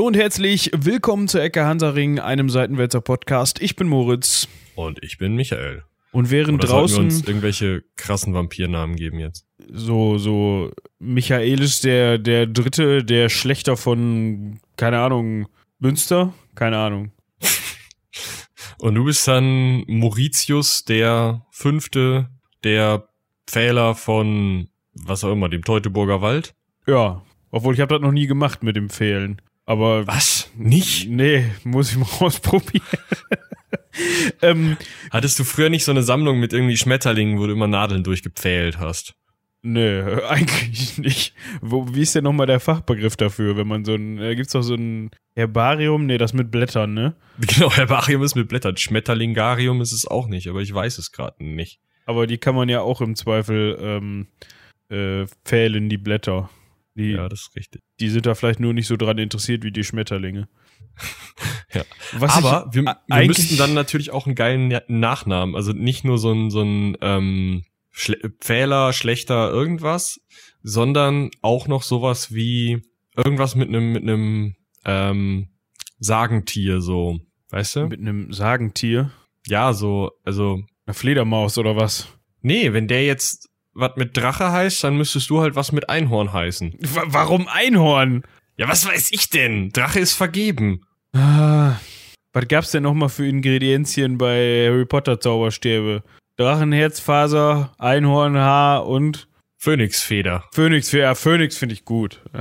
Hallo und herzlich willkommen zu Ecke Hansaring, einem Seitenwälzer Podcast. Ich bin Moritz. Und ich bin Michael. Und während Oder draußen wir uns irgendwelche krassen Vampirnamen geben jetzt. so so Michaelis der der Dritte, der Schlechter von keine Ahnung Münster, keine Ahnung. Und du bist dann Mauritius, der Fünfte, der Pfähler von was auch immer, dem Teutoburger Wald. Ja, obwohl ich habe das noch nie gemacht mit dem Fehlen. Aber Was? Nicht? nee, muss ich mal ausprobieren. ähm, Hattest du früher nicht so eine Sammlung mit irgendwie Schmetterlingen, wo du immer Nadeln durchgepfählt hast? Nee, eigentlich nicht. Wo, wie ist denn nochmal der Fachbegriff dafür, wenn man so ein, äh, gibt's doch so ein Herbarium? Nee, das mit Blättern, ne? Genau, Herbarium ist mit Blättern. Schmetterlingarium ist es auch nicht, aber ich weiß es gerade nicht. Aber die kann man ja auch im Zweifel ähm, äh, fählen, die Blätter. Die, Ja, das ist richtig. die sind da vielleicht nur nicht so dran interessiert wie die Schmetterlinge. Ja. Was Aber ich, wir, wir müssten dann natürlich auch einen geilen Nachnamen. Also nicht nur so ein, so ein ähm, Schle Pfähler, schlechter irgendwas, sondern auch noch sowas wie irgendwas mit einem mit einem ähm, Sagentier so, weißt du? mit einem Sagentier, Ja, so, also einer Fledermaus oder was? nee, wenn der jetzt was mit Drache heißt, dann müsstest du halt was mit Einhorn heißen. Wa- warum Einhorn? Ja, was weiß ich denn? Drache ist vergeben. Ah, was gab's denn nochmal für Ingredienzien bei Harry Potter Zauberstäbe? Drachenherzfaser, Einhornhaar und Phönixfeder. Phönix. Ja, Phönix finde ich gut.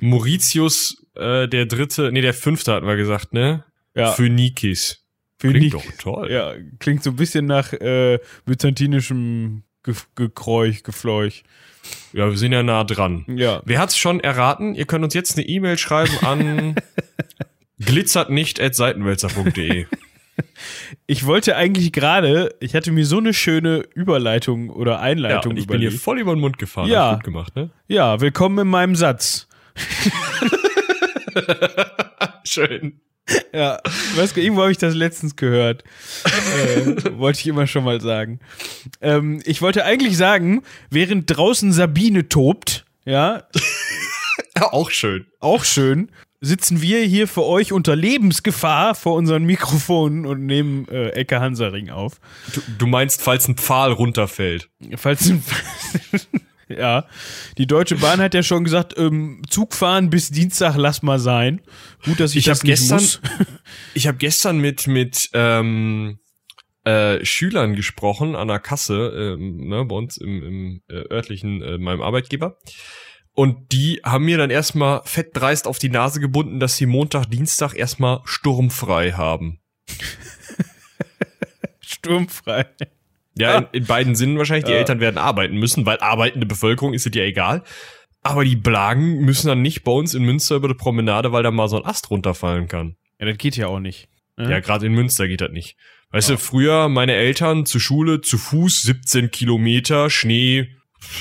Mauritius, äh, der dritte, nee, der fünfte hatten wir gesagt, ne? ja, Phönikis. Klingt doch toll. Ja, klingt so ein bisschen nach äh, byzantinischem Ge Gekräuch, Gefleuch. Ja, wir sind ja nah dran. Ja. Wer hat's schon erraten? Ihr könnt uns jetzt eine E-Mail schreiben an glitzertnicht@seitenwälzer.de. Ich wollte eigentlich gerade, ich hatte mir so eine schöne Überleitung oder Ja, Einleitung und ich bin hier überlegt. voll über den Mund gefahren. Ja. Gut gemacht, ne? Ja, willkommen in meinem Satz. Schön. Ja, ich weiß gar nicht, irgendwo habe ich das letztens gehört. äh, wollte ich immer schon mal sagen. Ähm, ich wollte eigentlich sagen, während draußen Sabine tobt, ja, auch schön. auch schön, sitzen wir hier für euch unter Lebensgefahr vor unseren Mikrofonen und nehmen äh, Ecke Hansaring auf. Du, du meinst, falls ein Pfahl runterfällt. Falls ja, die Deutsche Bahn hat ja schon gesagt, ähm, Zugfahren bis Dienstag lass mal sein. Gut, dass ich, Ich das gestern- muss. Ich habe gestern mit mit ähm, äh, Schülern gesprochen an der Kasse, ähm, ne, bei uns im, im äh, örtlichen, äh, meinem Arbeitgeber. Und die haben mir dann erstmal fettdreist auf die Nase gebunden, dass sie Montag, Dienstag erstmal sturmfrei haben. Sturmfrei. Ja, in, in beiden Sinnen wahrscheinlich. Die Ja. Eltern werden arbeiten müssen, weil arbeitende Bevölkerung ist es ja egal. Aber die Blagen müssen dann nicht bei uns in Münster über die Promenade, weil da mal so ein Ast runterfallen kann. Ja, das geht ja auch nicht. ne? Ja, gerade in Münster geht das nicht. Weißt du, früher meine Eltern zur Schule zu Fuß 17 Kilometer, Schnee,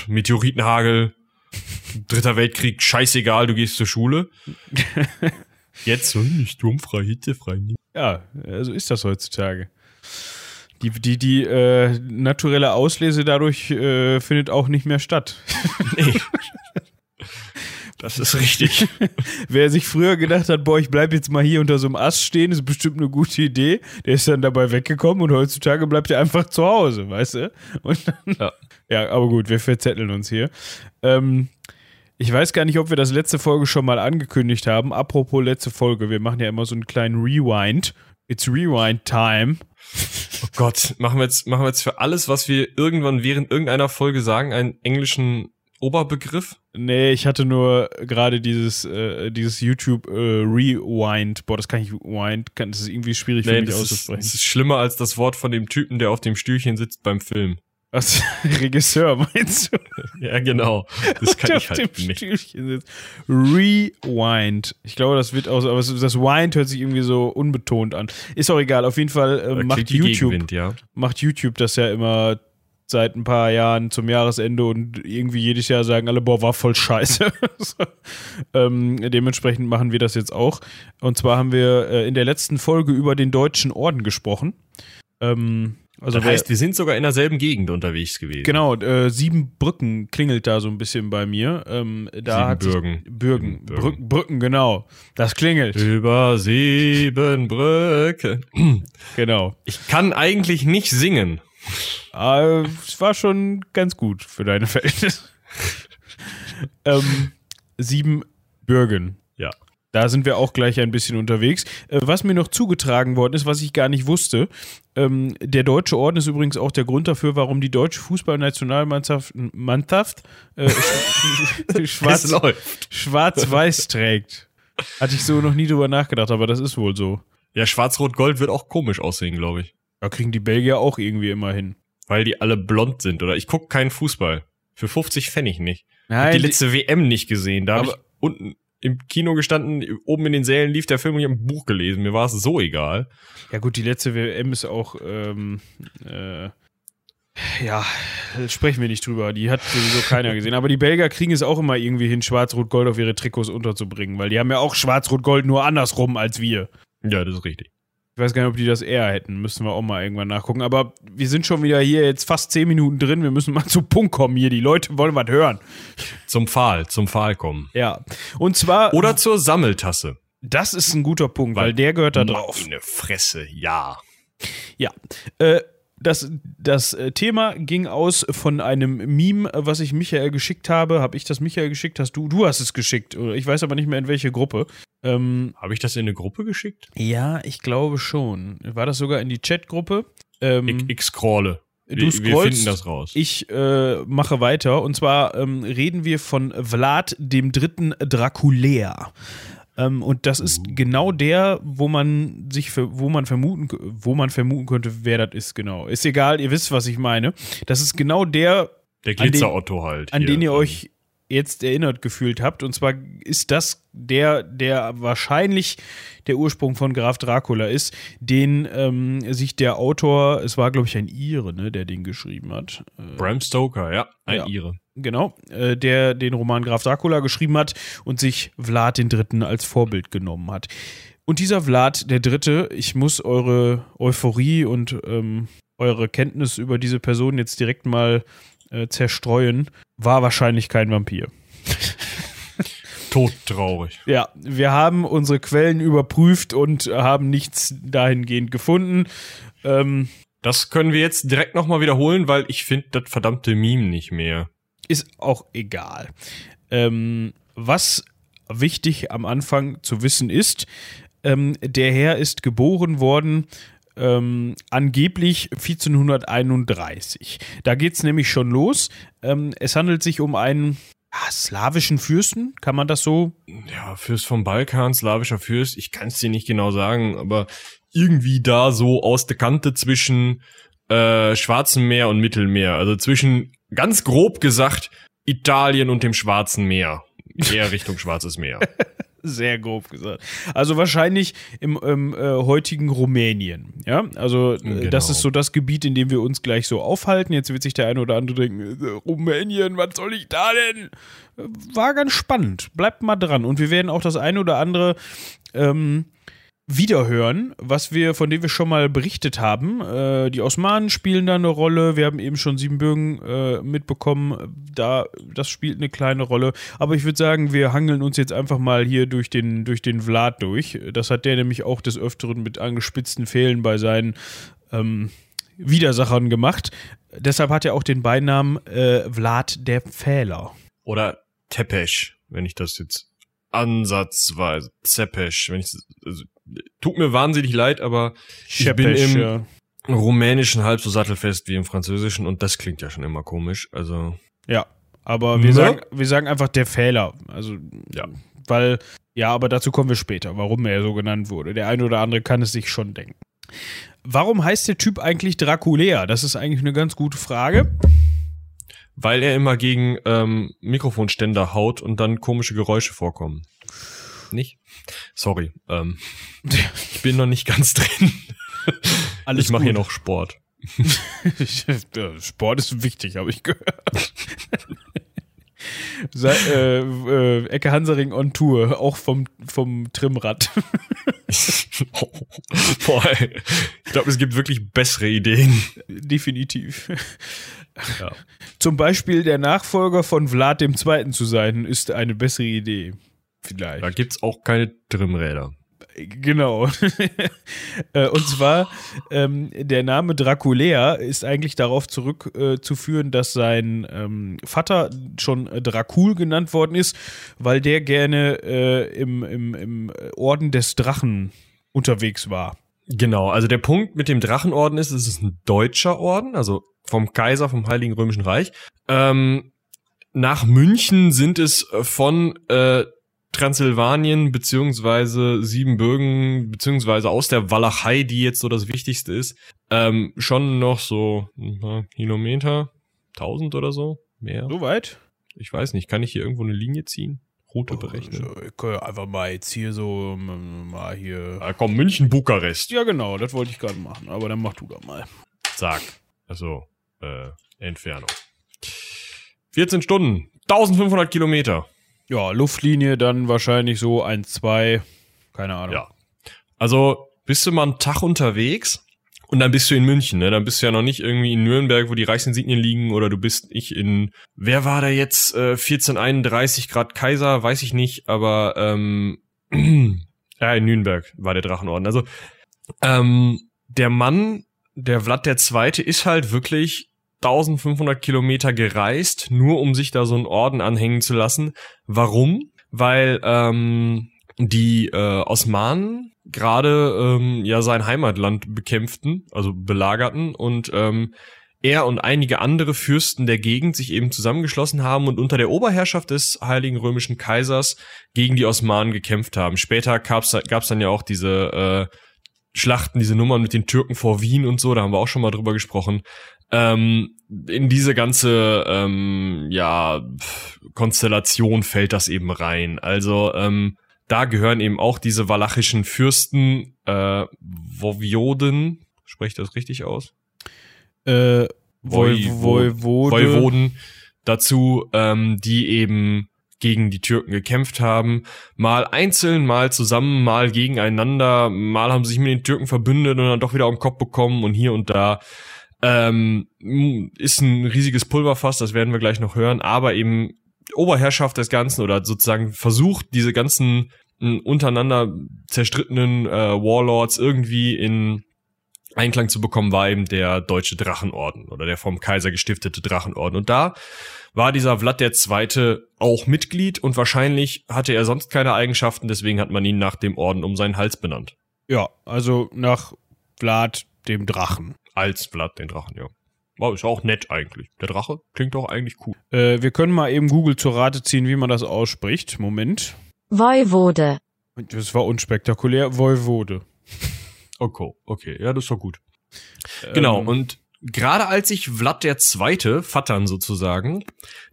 Meteoritenhagel, Dritter Weltkrieg, scheißegal, du gehst zur Schule. Jetzt nicht sturmfrei, hitzefrei. Ja, äh, so ist das heutzutage. Die, die, die äh, naturelle Auslese dadurch äh, findet auch nicht mehr statt. Nee. Das ist richtig. Wer sich früher gedacht hat, boah, ich bleib jetzt mal hier unter so einem Ast stehen, ist bestimmt eine gute Idee, der ist dann dabei weggekommen und heutzutage bleibt er einfach zu Hause, weißt du? Dann, Ja. ja, aber gut, wir verzetteln uns hier. Ähm, ich weiß gar nicht, ob wir das letzte Folge schon mal angekündigt haben. Apropos letzte Folge, wir machen ja immer so einen kleinen Rewind. It's Rewind Time. Oh Gott, machen wir jetzt, machen wir jetzt für alles, was wir irgendwann während irgendeiner Folge sagen, einen englischen Oberbegriff? Nee, ich hatte nur gerade dieses, äh, dieses YouTube äh, Rewind. Boah, das kann ich Wind, kann, das ist irgendwie schwierig für Nee, mich das ist, auszusprechen. das ist schlimmer als das Wort von dem Typen, der auf dem Stühlchen sitzt beim Film. Was? Regisseur meinst du? Ja, genau. Das kann ich halt nicht. Rewind. Ich glaube, das wird aus, aber das Wind hört sich irgendwie so unbetont an. Ist auch egal. Auf jeden Fall äh, macht YouTube, ja. macht YouTube das ja immer seit ein paar Jahren zum Jahresende und irgendwie jedes Jahr sagen alle, boah, war voll scheiße. so. ähm, dementsprechend machen wir das jetzt auch. Und zwar haben wir äh, in der letzten Folge über den Deutschen Orden gesprochen. Ähm, Also das heißt, wir sind sogar in derselben Gegend unterwegs gewesen. Genau, äh, Siebenbrücken klingelt da so ein bisschen bei mir. Ähm, da hat Siebenbürgen. Bürgen. Siebenbürgen. Brücken, Brücken, genau. Das klingelt. Über sieben Brücken. Genau. Ich kann eigentlich nicht singen. Äh, es war schon ganz gut für deine Verhältnisse. ähm, Siebenbürgen. Da sind wir auch gleich ein bisschen unterwegs. Äh, was mir noch zugetragen worden ist, was ich gar nicht wusste, ähm, der Deutsche Orden ist übrigens auch der Grund dafür, warum die deutsche Fußballnationalmannschaft Mannschaft, äh, sch- schwarz, schwarz-weiß trägt. Hatte ich so noch nie drüber nachgedacht, aber das ist wohl so. Ja, Schwarz-Rot-Gold wird auch komisch aussehen, glaube ich. Da kriegen die Belgier auch irgendwie immer hin. Weil die alle blond sind, oder? Ich guck keinen Fußball. Für 50 Pfennig nicht. Ich hab Nein, die letzte WM nicht gesehen. Da habe ich unten im Kino gestanden, oben in den Sälen lief der Film und ich hab ein Buch gelesen. Mir war es so egal. Ja gut, die letzte WM ist auch, ähm, äh, ja, sprechen wir nicht drüber. Die hat sowieso keiner gesehen. Aber die Belgier kriegen es auch immer irgendwie hin, Schwarz-Rot-Gold auf ihre Trikots unterzubringen, weil die haben ja auch Schwarz-Rot-Gold nur andersrum als wir. Ja, das ist richtig. Ich weiß gar nicht, ob die das eher hätten. Müssen wir auch mal irgendwann nachgucken. Aber wir sind schon wieder hier jetzt fast zehn Minuten drin. Wir müssen mal zu Punkt kommen hier. Die Leute wollen was hören. Zum Pfahl, zum Pfahl kommen. Ja. Und zwar, Oder zur Sammeltasse. das ist ein guter Punkt, weil der gehört da drauf. Meine Fresse, ja. Ja, äh, das, das äh, Thema ging aus von einem Meme, äh, was ich Michael geschickt habe. Habe ich das Michael geschickt? Hast du? Du hast es geschickt. Ich weiß aber nicht mehr in welche Gruppe. Ähm, Habe ich das in eine Gruppe geschickt? ja, ich glaube schon. War das sogar in die Chatgruppe? Ähm, Ich, ich scrolle. du wir, wir scrollst. finden das raus. Ich äh, mache weiter. Und zwar ähm, reden wir von Vlad dem dritten Draculär. Ähm, und das ist genau der, wo man sich für, wo man vermuten, wo man vermuten könnte, wer das ist, genau. Ist egal, ihr wisst, was ich meine. Das ist genau der, der an den- Glitzer-Otto halt. an hier. den ihr euch jetzt erinnert gefühlt habt. Und zwar ist das der, der wahrscheinlich der Ursprung von Graf Dracula ist, den ähm, sich der Autor, es war glaube ich ein Ire, ne, der den geschrieben hat. Äh, Bram Stoker, ja. Ein Ja. Ire. Genau, äh, der den Roman Graf Dracula geschrieben hat und sich Vlad den Dritten als Vorbild genommen hat. Und dieser Vlad der Dritte, ich muss eure Euphorie und ähm, eure Kenntnis über diese Person jetzt direkt mal äh, zerstreuen, war wahrscheinlich kein Vampir. Todtraurig. Ja, wir haben unsere Quellen überprüft und haben nichts dahingehend gefunden. Ähm, Das können wir jetzt direkt nochmal wiederholen, weil ich finde das verdammte Meme nicht mehr. Ist auch egal. Ähm, was wichtig am Anfang zu wissen ist, ähm, der Herr ist geboren worden ähm, angeblich 1431. Da geht's nämlich schon los. Ähm, es handelt sich um einen ja, slawischen Fürsten, kann man das so? Ja, Fürst vom Balkan, slawischer Fürst, ich kann es dir nicht genau sagen, aber irgendwie da so aus der Kante zwischen äh, Schwarzem Meer und Mittelmeer. Also zwischen, ganz grob gesagt, Italien und dem Schwarzen Meer. Eher Richtung Schwarzes Meer. Sehr grob gesagt. Also wahrscheinlich im ähm, äh, heutigen Rumänien. Ja, also äh, Genau. das ist so das Gebiet, in dem wir uns gleich so aufhalten. Jetzt wird sich der eine oder andere denken, äh, Rumänien, was soll ich da denn? Äh, War ganz spannend. Bleibt mal dran. Und wir werden auch das eine oder andere ähm, wiederhören, was wir, von dem wir schon mal berichtet haben. Äh, die Osmanen spielen da eine Rolle. Wir haben eben schon Siebenbürgen äh, mitbekommen. Da, das spielt eine kleine Rolle. Aber ich würde sagen, wir hangeln uns jetzt einfach mal hier durch den, durch den Vlad durch. Das hat der nämlich auch des Öfteren mit angespitzten Fehlen bei seinen ähm, Widersachern gemacht. Deshalb hat er auch den Beinamen äh, Vlad der Pfähler. Oder Tepesch, wenn ich das jetzt ansatzweise, Zepesch, wenn ich, also, tut mir wahnsinnig leid, aber ich bin im ja. Rumänischen halb so sattelfest wie im Französischen und das klingt ja schon immer komisch, also. Ja, aber wir, Ne? sagen, wir sagen einfach der Fehler. Also, Ja. weil, ja, aber dazu kommen wir später, warum er so genannt wurde. Der eine oder andere kann es sich schon denken. Warum heißt der Typ eigentlich Draculea? Das ist eigentlich eine ganz gute Frage. Weil er immer gegen ähm, Mikrofonständer haut und dann komische Geräusche vorkommen. Nicht? Sorry. Ähm, ich bin noch nicht ganz drin. Alles ich mache hier noch Sport. Sport ist wichtig, habe ich gehört. Sei, äh, äh, Ecke Hansering on Tour, auch vom, vom Trimrad. Boah, ey. ich glaube, es gibt wirklich bessere Ideen. Definitiv. Ja. Zum Beispiel der Nachfolger von Vlad II. zu sein, ist eine bessere Idee. Vielleicht. Da gibt's auch keine Trimmräder. Genau. Äh, und zwar, ähm, der Name Draculea ist eigentlich darauf zurückzuführen, äh, dass sein ähm, Vater schon Dracul genannt worden ist, weil der gerne äh, im, im, im Orden des Drachen unterwegs war. Genau, also der Punkt mit dem Drachenorden ist, es ist ein deutscher Orden, also vom Kaiser, vom Heiligen Römischen Reich. Ähm, nach München sind es von äh, Transsilvanien beziehungsweise Siebenbürgen beziehungsweise aus der Walachei, die jetzt so das Wichtigste ist, ähm, schon noch so ein paar Kilometer, tausend oder so, mehr. So weit? Ich weiß nicht, kann ich hier irgendwo eine Linie ziehen? Route oh, berechnen? Ich kann ja einfach mal jetzt hier so mal hier. Ah, komm, München, Bukarest. Ja, genau, das wollte ich gerade machen, aber dann mach du doch mal. Zack. Also, äh, Entfernung. 14 Stunden, 1500 Kilometer. Ja, Luftlinie dann wahrscheinlich so ein, zwei, keine Ahnung. Ja. Also bist du mal einen Tag unterwegs und dann bist du in München, ne? Dann bist du ja noch nicht irgendwie in Nürnberg, wo die Reichsinsignien liegen, oder du bist nicht in, wer war da jetzt, äh, 1431 Grad Kaiser, weiß ich nicht, aber ähm, ja, in Nürnberg war der Drachenorden. Also ähm, der Mann, der Vlad der Zweite, ist halt wirklich 1500 Kilometer gereist, nur um sich da so einen Orden anhängen zu lassen. Warum? Weil ähm, die äh, Osmanen gerade ähm, ja sein Heimatland bekämpften, also belagerten und ähm, er und einige andere Fürsten der Gegend sich eben zusammengeschlossen haben und unter der Oberherrschaft des Heiligen Römischen Kaisers gegen die Osmanen gekämpft haben. Später gab's gab's dann ja auch diese äh, Schlachten, diese Nummern mit den Türken vor Wien und so, da haben wir auch schon mal drüber gesprochen ähm, in diese ganze ähm, ja Konstellation fällt das eben rein. Also ähm, da gehören eben auch diese walachischen Fürsten äh, Vovioden, spreche ich das richtig aus? Äh, Voivode. Voivoden dazu, ähm, die eben gegen die Türken gekämpft haben. Mal einzeln, mal zusammen, mal gegeneinander. Mal haben sie sich mit den Türken verbündet und dann doch wieder auf den Kopf bekommen und hier und da. Ähm, ist ein riesiges Pulverfass, das werden wir gleich noch hören, aber eben Oberherrschaft des Ganzen oder sozusagen versucht, diese ganzen untereinander zerstrittenen äh, Warlords irgendwie in Einklang zu bekommen, war eben der deutsche Drachenorden oder der vom Kaiser gestiftete Drachenorden. Und da war dieser Vlad der Zweite auch Mitglied und wahrscheinlich hatte er sonst keine Eigenschaften, deswegen hat man ihn nach dem Orden um seinen Hals benannt. Ja, also nach Vlad dem Drachen. Als Vlad den Drachen, ja. Wow, ist auch nett eigentlich. Der Drache klingt doch eigentlich cool. Äh, wir können mal eben Google zur Rate ziehen, wie man das ausspricht. Moment. Voivode. Das war unspektakulär. Voivode. Okay, okay. Ja, das ist doch gut. Ähm, genau, und gerade als sich Vlad der Zweite, Vattern sozusagen,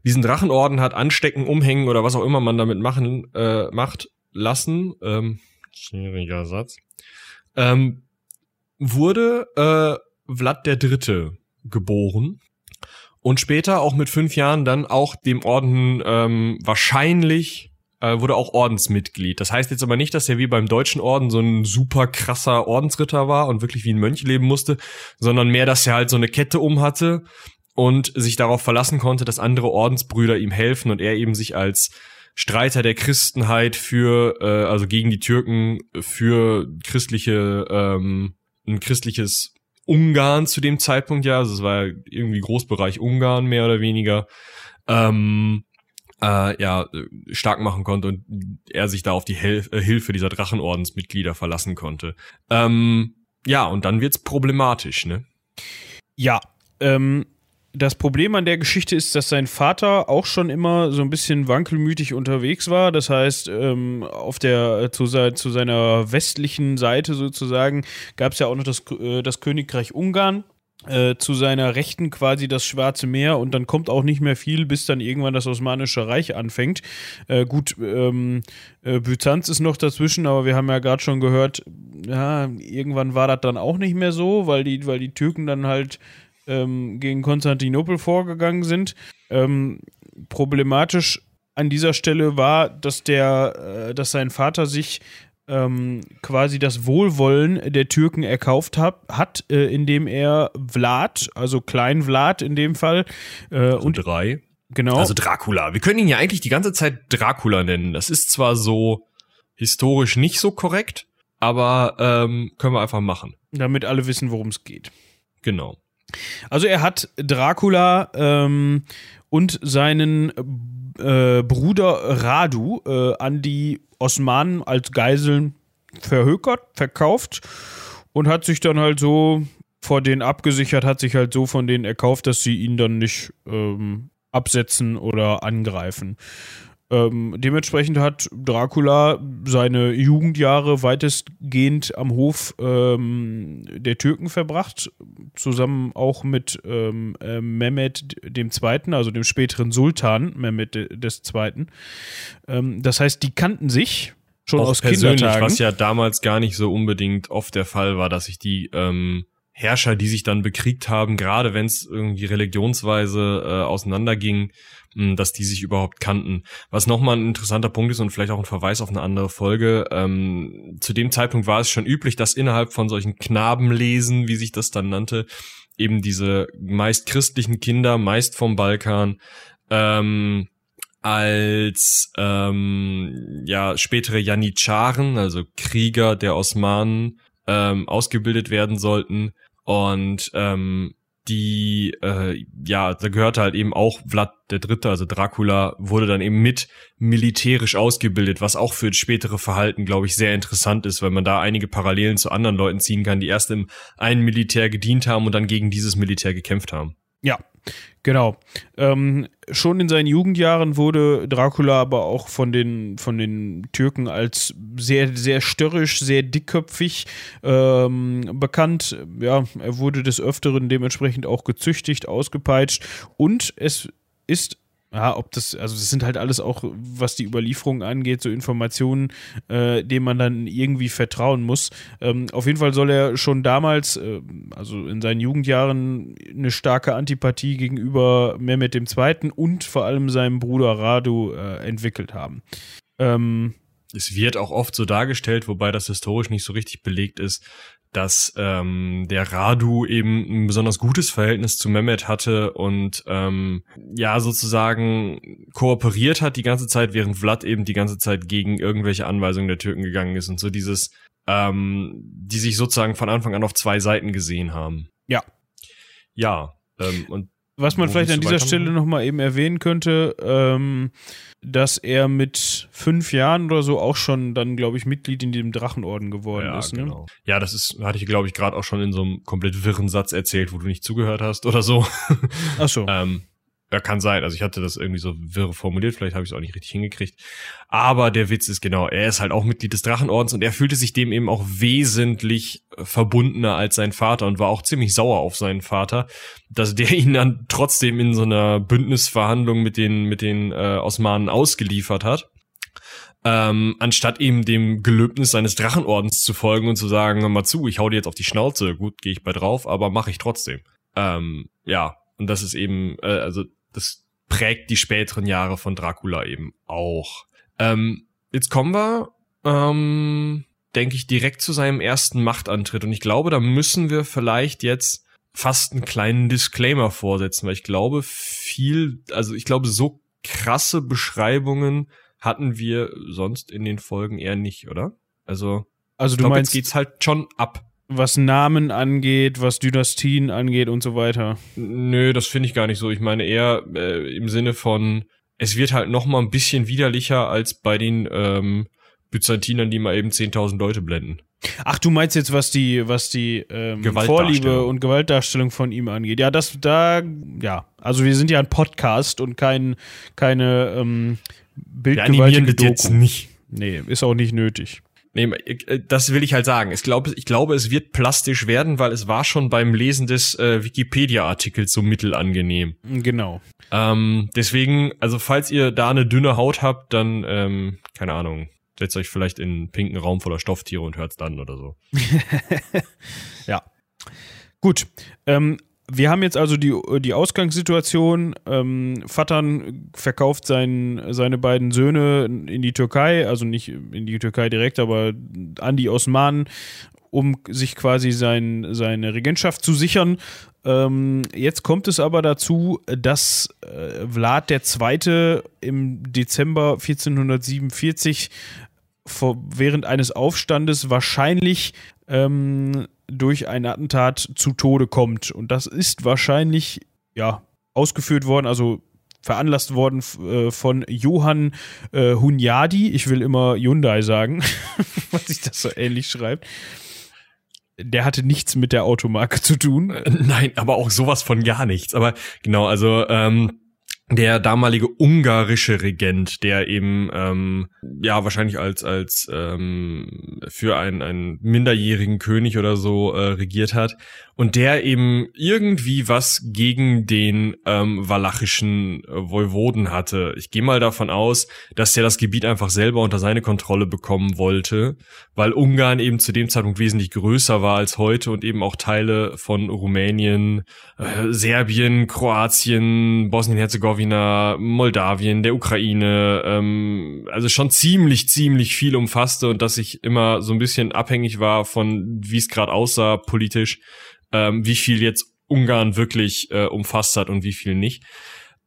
diesen Drachenorden hat anstecken, umhängen oder was auch immer man damit machen, äh, macht, lassen, ähm, schwieriger Satz, ähm, wurde äh, Vlad der Dritte geboren und später auch mit fünf Jahren dann auch dem Orden ähm, wahrscheinlich äh, wurde auch Ordensmitglied. Das heißt jetzt aber nicht, dass er wie beim deutschen Orden so ein super krasser Ordensritter war und wirklich wie ein Mönch leben musste, sondern mehr, dass er halt so eine Kette um hatte und sich darauf verlassen konnte, dass andere Ordensbrüder ihm helfen und er eben sich als Streiter der Christenheit für, äh, also gegen die Türken, für christliche, ähm, ein christliches Ungarn zu dem Zeitpunkt ja, also es war irgendwie Großbereich Ungarn mehr oder weniger, ähm, äh, ja, stark machen konnte und er sich da auf die Hel äh, Hilfe dieser Drachenordensmitglieder verlassen konnte. Ähm, ja, und dann wird's problematisch, ne? Ja, ähm, das Problem an der Geschichte ist, dass sein Vater auch schon immer so ein bisschen wankelmütig unterwegs war. Das heißt, ähm, auf der zu, zu, seiner westlichen Seite sozusagen gab es ja auch noch das, äh, das Königreich Ungarn. Äh, zu seiner Rechten quasi das Schwarze Meer und dann kommt auch nicht mehr viel, bis dann irgendwann das Osmanische Reich anfängt. Äh, gut, ähm, äh, Byzanz ist noch dazwischen, aber wir haben ja gerade schon gehört, ja, irgendwann war das dann auch nicht mehr so, weil die, weil die Türken dann halt ähm, gegen Konstantinopel vorgegangen sind. Ähm, problematisch an dieser Stelle war, dass der, äh, dass sein Vater sich ähm, quasi das Wohlwollen der Türken erkauft hat, hat äh, indem er Vlad, also Klein Vlad in dem Fall, äh, Also und drei. genau, Also Dracula. Wir können ihn ja eigentlich die ganze Zeit Dracula nennen. Das ist zwar so historisch nicht so korrekt, aber ähm, können wir einfach machen. damit alle wissen, worum es geht. Genau. Also er hat Dracula ähm, und seinen äh, Bruder Radu äh, an die Osmanen als Geiseln verhökert, verkauft und hat sich dann halt so vor denen abgesichert, hat sich halt so von denen erkauft, dass sie ihn dann nicht ähm, absetzen oder angreifen. Ähm, dementsprechend hat Dracula seine Jugendjahre weitestgehend am Hof ähm, der Türken verbracht, zusammen auch mit ähm, äh, Mehmed II., also dem späteren Sultan Mehmed Zweiten. Ähm, das heißt, die kannten sich schon Auch aus persönlich, Kindertagen. was ja damals gar nicht so unbedingt oft der Fall war, dass sich die ähm, Herrscher, die sich dann bekriegt haben, gerade wenn es irgendwie religionsweise äh, auseinanderging, dass die sich überhaupt kannten. Was nochmal ein interessanter Punkt ist und vielleicht auch ein Verweis auf eine andere Folge. Ähm, zu dem Zeitpunkt war es schon üblich, dass innerhalb von solchen Knabenlesen, wie sich das dann nannte, eben diese meist christlichen Kinder, meist vom Balkan, ähm, als ähm, ja spätere Janitscharen, also Krieger der Osmanen, ähm, ausgebildet werden sollten und ähm, die äh, ja da gehörte halt eben auch Vlad der Dritte, also Dracula wurde dann eben mit militärisch ausgebildet, was auch für das spätere Verhalten glaube ich sehr interessant ist, weil man da einige Parallelen zu anderen Leuten ziehen kann, die erst im einen Militär gedient haben und dann gegen dieses Militär gekämpft haben. Ja, genau. Ähm, schon in seinen Jugendjahren wurde Dracula aber auch von den, von den Türken als sehr, sehr störrisch, sehr dickköpfig ähm, bekannt. Ja, er wurde des Öfteren dementsprechend auch gezüchtigt, ausgepeitscht und es ist ja, ob das, also das sind halt alles auch, was die Überlieferung angeht, so Informationen, äh, denen man dann irgendwie vertrauen muss. Ähm, auf jeden Fall soll er schon damals, äh, also in seinen Jugendjahren, eine starke Antipathie gegenüber Mehmet II. und vor allem seinem Bruder Radu äh, entwickelt haben. Ähm, Es wird auch oft so dargestellt, wobei das historisch nicht so richtig belegt ist, dass ähm, der Radu eben ein besonders gutes Verhältnis zu Mehmet hatte und ähm, ja sozusagen kooperiert hat die ganze Zeit, während Vlad eben die ganze Zeit gegen irgendwelche Anweisungen der Türken gegangen ist und so dieses, ähm, die sich sozusagen von Anfang an auf zwei Seiten gesehen haben. Ja. Ja. Ähm, und Was man vielleicht an dieser? Stelle nochmal eben erwähnen könnte, ähm, dass er mit fünf Jahren oder so auch schon dann, glaube ich, Mitglied in dem Drachenorden geworden ja, ist. Ne? genau. Ja, das ist, hatte ich, glaube ich, gerade auch schon in so einem komplett wirren Satz erzählt, wo du nicht zugehört hast oder so. Achso. Ähm, ja, kann sein. Also ich hatte das irgendwie so wirre formuliert, vielleicht habe ich es auch nicht richtig hingekriegt. Aber der Witz ist genau, er ist halt auch Mitglied des Drachenordens und er fühlte sich dem eben auch wesentlich äh, verbundener als sein Vater und war auch ziemlich sauer auf seinen Vater, dass der ihn dann trotzdem in so einer Bündnisverhandlung mit den, mit den äh, Osmanen ausgeliefert hat. Ähm, anstatt ihm dem Gelöbnis seines Drachenordens zu folgen und zu sagen, hör mal zu, ich hau dir jetzt auf die Schnauze, gut, gehe ich bei drauf, aber mache ich trotzdem. Ähm, ja, und das ist eben, äh, also das prägt die späteren Jahre von Dracula eben auch. Ähm, jetzt kommen wir, ähm, denke ich, direkt zu seinem ersten Machtantritt. Und ich glaube, da müssen wir vielleicht jetzt fast einen kleinen Disclaimer vorsetzen, weil ich glaube, viel, also ich glaube, so krasse Beschreibungen hatten wir sonst in den Folgen eher nicht, oder? Also, Also du glaube, meinst, jetzt geht's halt schon ab. Was Namen angeht, was Dynastien angeht und so weiter. Nö, das finde ich gar nicht so. Ich meine eher äh, im Sinne von, es wird halt noch mal ein bisschen widerlicher als bei den ähm, Byzantinern, die mal eben 10.000 Leute blenden. Ach, du meinst jetzt, was die, was die ähm. Vorliebe und Gewaltdarstellung von ihm angeht. Ja, das da, ja. Also wir sind ja ein Podcast und kein, keine ähm, bildgewaltige das jetzt Doku. nicht. Nee, ist auch nicht nötig. Nee, äh, das will ich halt sagen. Ich glaube, ich glaube, es wird plastisch werden, weil es war schon beim Lesen des äh, Wikipedia-Artikels so mittelangenehm. Genau. Ähm, deswegen, also falls ihr da eine dünne Haut habt, dann, ähm, keine Ahnung, setzt euch vielleicht in einen pinken Raum voller Stofftiere und hört's dann oder so. Ja. Gut. Ähm, wir haben jetzt also die, die Ausgangssituation. Ähm, Vatan verkauft sein, seine beiden Söhne in die Türkei, also nicht in die Türkei direkt, aber an die Osmanen, um sich quasi sein, seine Regentschaft zu sichern. Ähm, jetzt kommt es aber dazu, dass äh, Vlad II. im Dezember 1447 vor, während eines Aufstandes wahrscheinlich ähm, durch ein Attentat zu Tode kommt. Und das ist wahrscheinlich, ja, ausgeführt worden, also veranlasst worden äh, von Johann äh, Hunyadi. Ich will immer Hyundai sagen, weil sich das so ähnlich schreibt. Der hatte nichts mit der Automarke zu tun. Nein, aber auch sowas von gar nichts. Aber genau, also ähm, der damalige ungarische Regent, der eben ähm, ja wahrscheinlich als als ähm, für einen einen minderjährigen König oder so äh, regiert hat und der eben irgendwie was gegen den ähm, walachischen äh, Voivoden hatte. Ich gehe mal davon aus, dass er das Gebiet einfach selber unter seine Kontrolle bekommen wollte, weil Ungarn eben zu dem Zeitpunkt wesentlich größer war als heute und eben auch Teile von Rumänien, äh, Serbien, Kroatien, Bosnien-Herzegowina, Moldawien, der Ukraine, ähm, also schon ziemlich, ziemlich viel umfasste und dass ich immer so ein bisschen abhängig war von, wie es gerade aussah politisch ähm, wie viel jetzt Ungarn wirklich äh, umfasst hat und wie viel nicht.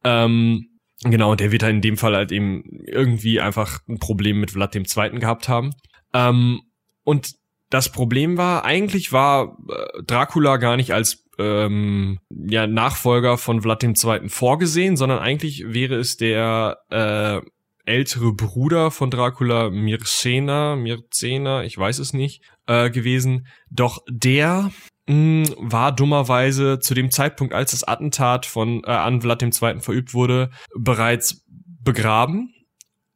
Ähm, genau, der wird halt in dem Fall halt eben irgendwie einfach ein Problem mit Vlad II. gehabt haben. Ähm, und das Problem war, eigentlich war äh, Dracula gar nicht als ähm, ja, Nachfolger von Vlad II. vorgesehen, sondern eigentlich wäre es der äh, ältere Bruder von Dracula, Mircena, Mircena, ich weiß es nicht, äh, gewesen. Doch der war dummerweise zu dem Zeitpunkt, als das Attentat von äh, an Vlad II. verübt wurde, bereits begraben.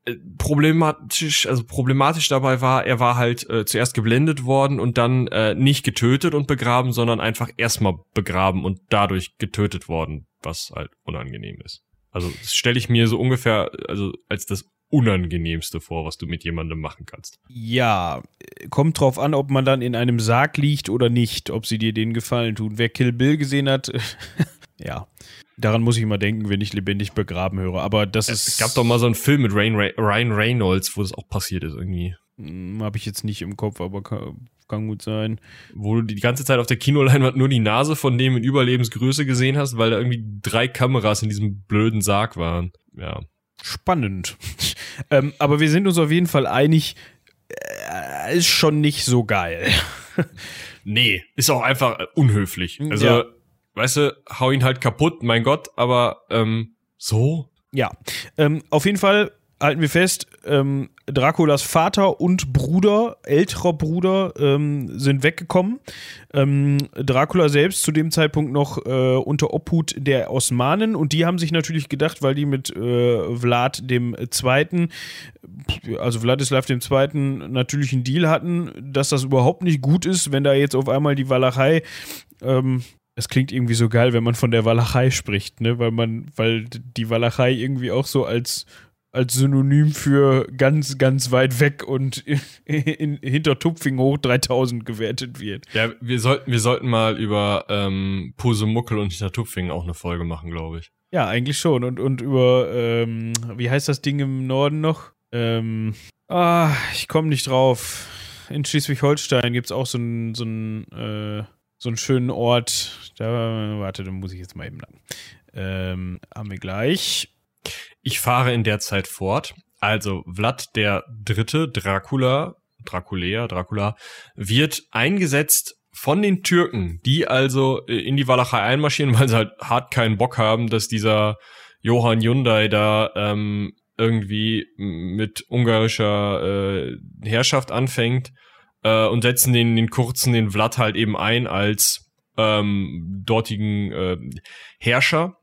Äh, problematisch, also problematisch dabei war, er war halt äh, zuerst geblendet worden und dann äh, nicht getötet und begraben, sondern einfach erstmal begraben und dadurch getötet worden, was halt unangenehm ist. Also das stelle ich mir so ungefähr, also als das Unangenehmste vor, was du mit jemandem machen kannst. Ja, kommt drauf an, ob man dann in einem Sarg liegt oder nicht, ob sie dir den Gefallen tun. Wer Kill Bill gesehen hat, ja. Daran muss ich immer denken, wenn ich lebendig begraben höre. Aber das ist. Es gab doch mal so einen Film mit Ryan Reynolds, wo das auch passiert ist irgendwie. Hm, Habe ich jetzt nicht im Kopf, aber kann, kann, gut sein. Wo du die ganze Zeit auf der Kinoleinwand nur die Nase von dem in Überlebensgröße gesehen hast, weil da irgendwie drei Kameras in diesem blöden Sarg waren. Ja spannend. ähm, aber wir sind uns auf jeden Fall einig, äh, ist schon nicht so geil. nee, ist auch einfach äh, unhöflich. Also, ja. weißt du, hau ihn halt kaputt, mein Gott, aber ähm, so? Ja, ähm, auf jeden Fall halten wir fest, ähm, Draculas Vater und Bruder, älterer Bruder, ähm, sind weggekommen. Ähm, Dracula selbst zu dem Zeitpunkt noch äh, unter Obhut der Osmanen und die haben sich natürlich gedacht, weil die mit äh, Vlad dem Zweiten, also Vladislav dem Zweiten, natürlich einen Deal hatten, dass das überhaupt nicht gut ist, wenn da jetzt auf einmal die Walachei ähm, es klingt irgendwie so geil, wenn man von der Walachei spricht, ne? Weil man, weil die Walachei irgendwie auch so als als Synonym für ganz, ganz weit weg und in, in, hinter Tupfing hoch 3000 gewertet wird. Ja, wir sollten, wir sollten mal über ähm, Pusemuckel und hinter Tupfing auch eine Folge machen, glaube ich. Ja, eigentlich schon. Und, und über, ähm, wie heißt das Ding im Norden noch? Ähm, ah, ich komme nicht drauf. In Schleswig-Holstein gibt es auch so einen so äh, so einen schönen Ort. Da, warte, da muss ich jetzt mal eben lang. Ähm, haben wir gleich. Ich fahre in der Zeit fort. Also Vlad der Dritte, Dracula, Draculea, Dracula, wird eingesetzt von den Türken, die also äh, in die Walachei einmarschieren, weil sie halt hart keinen Bock haben, dass dieser Johann Hyundai da ähm, irgendwie mit ungarischer äh, Herrschaft anfängt äh, und setzen den, den kurzen, den Vlad halt eben ein als ähm, dortigen äh, Herrscher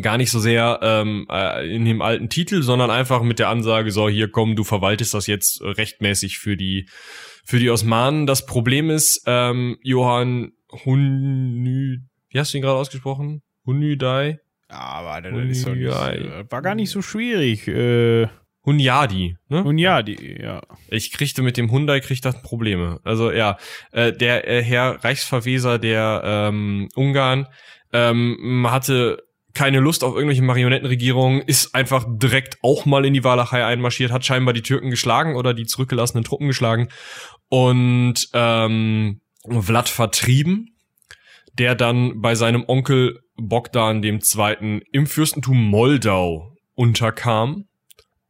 gar nicht so sehr ähm, äh, in dem alten Titel, sondern einfach mit der Ansage, so hier komm, du verwaltest das jetzt rechtmäßig für die für die Osmanen. Das Problem ist, ähm, Johann Hunü, wie hast du ihn gerade ausgesprochen? Hunüdai? Ah, warte, das ist so nicht, äh, war gar nicht so schwierig. Äh, Hunyadi, ne? Hunyadi, ja. Ich kriegte mit dem Hyundai kriegte das Probleme. Also ja, äh, der äh, Herr Reichsverweser der ähm, Ungarn ähm, hatte keine Lust auf irgendwelche Marionettenregierungen, ist einfach direkt auch mal in die Walachei einmarschiert, hat scheinbar die Türken geschlagen oder die zurückgelassenen Truppen geschlagen und ähm, Vlad vertrieben, der dann bei seinem Onkel Bogdan II. im Fürstentum Moldau unterkam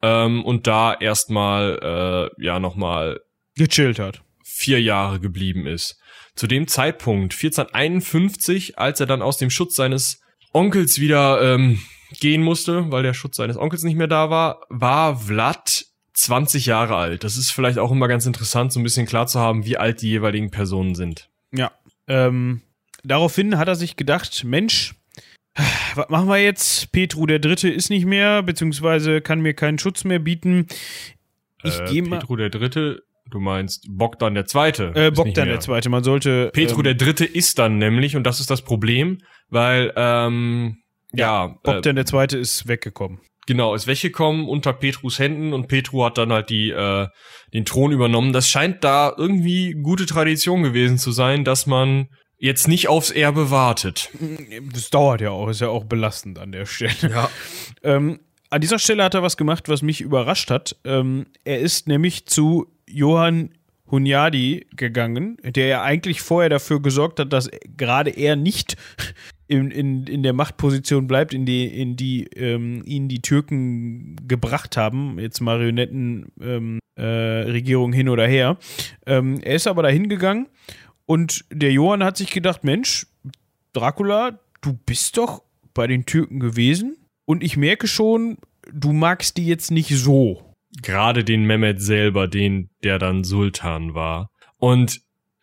ähm, und da erstmal äh, ja nochmal gechillt hat. Vier Jahre geblieben ist. Zu dem Zeitpunkt, 1451, als er dann aus dem Schutz seines Onkels wieder ähm, gehen musste, weil der Schutz seines Onkels nicht mehr da war, war Vlad 20 Jahre alt. Das ist vielleicht auch immer ganz interessant, so ein bisschen klar zu haben, wie alt die jeweiligen Personen sind. Ja. Ähm, daraufhin hat er sich gedacht, Mensch, was machen wir jetzt? Petru der Dritte ist nicht mehr, beziehungsweise kann mir keinen Schutz mehr bieten. Ich äh, gehe mal. Petru der Dritte, du meinst Bogdan der Zweite. Äh, Bogdan der Zweite, man sollte. Petru ähm, der Dritte ist dann nämlich, und das ist das Problem, weil, ähm, ja. ja Bogdan äh, der Zweite ist weggekommen. Genau, ist weggekommen unter Petrus Händen und Petru hat dann halt die, äh, den Thron übernommen. Das scheint da irgendwie gute Tradition gewesen zu sein, dass man jetzt nicht aufs Erbe wartet. Das dauert ja auch, ist ja auch belastend an der Stelle. Ja. ähm, an dieser Stelle hat er was gemacht, was mich überrascht hat. Ähm, er ist nämlich zu Johann Hunyadi gegangen, der ja eigentlich vorher dafür gesorgt hat, dass gerade er nicht in, in, in der Machtposition bleibt, in die, in die ähm, ihn die Türken gebracht haben, jetzt Marionettenregierung ähm, äh, hin oder her. Ähm, er ist aber dahin gegangen und der Johann hat sich gedacht, Mensch, Dracula, du bist doch bei den Türken gewesen und ich merke schon, du magst die jetzt nicht so. Gerade den Mehmet selber, den, der dann Sultan war. Und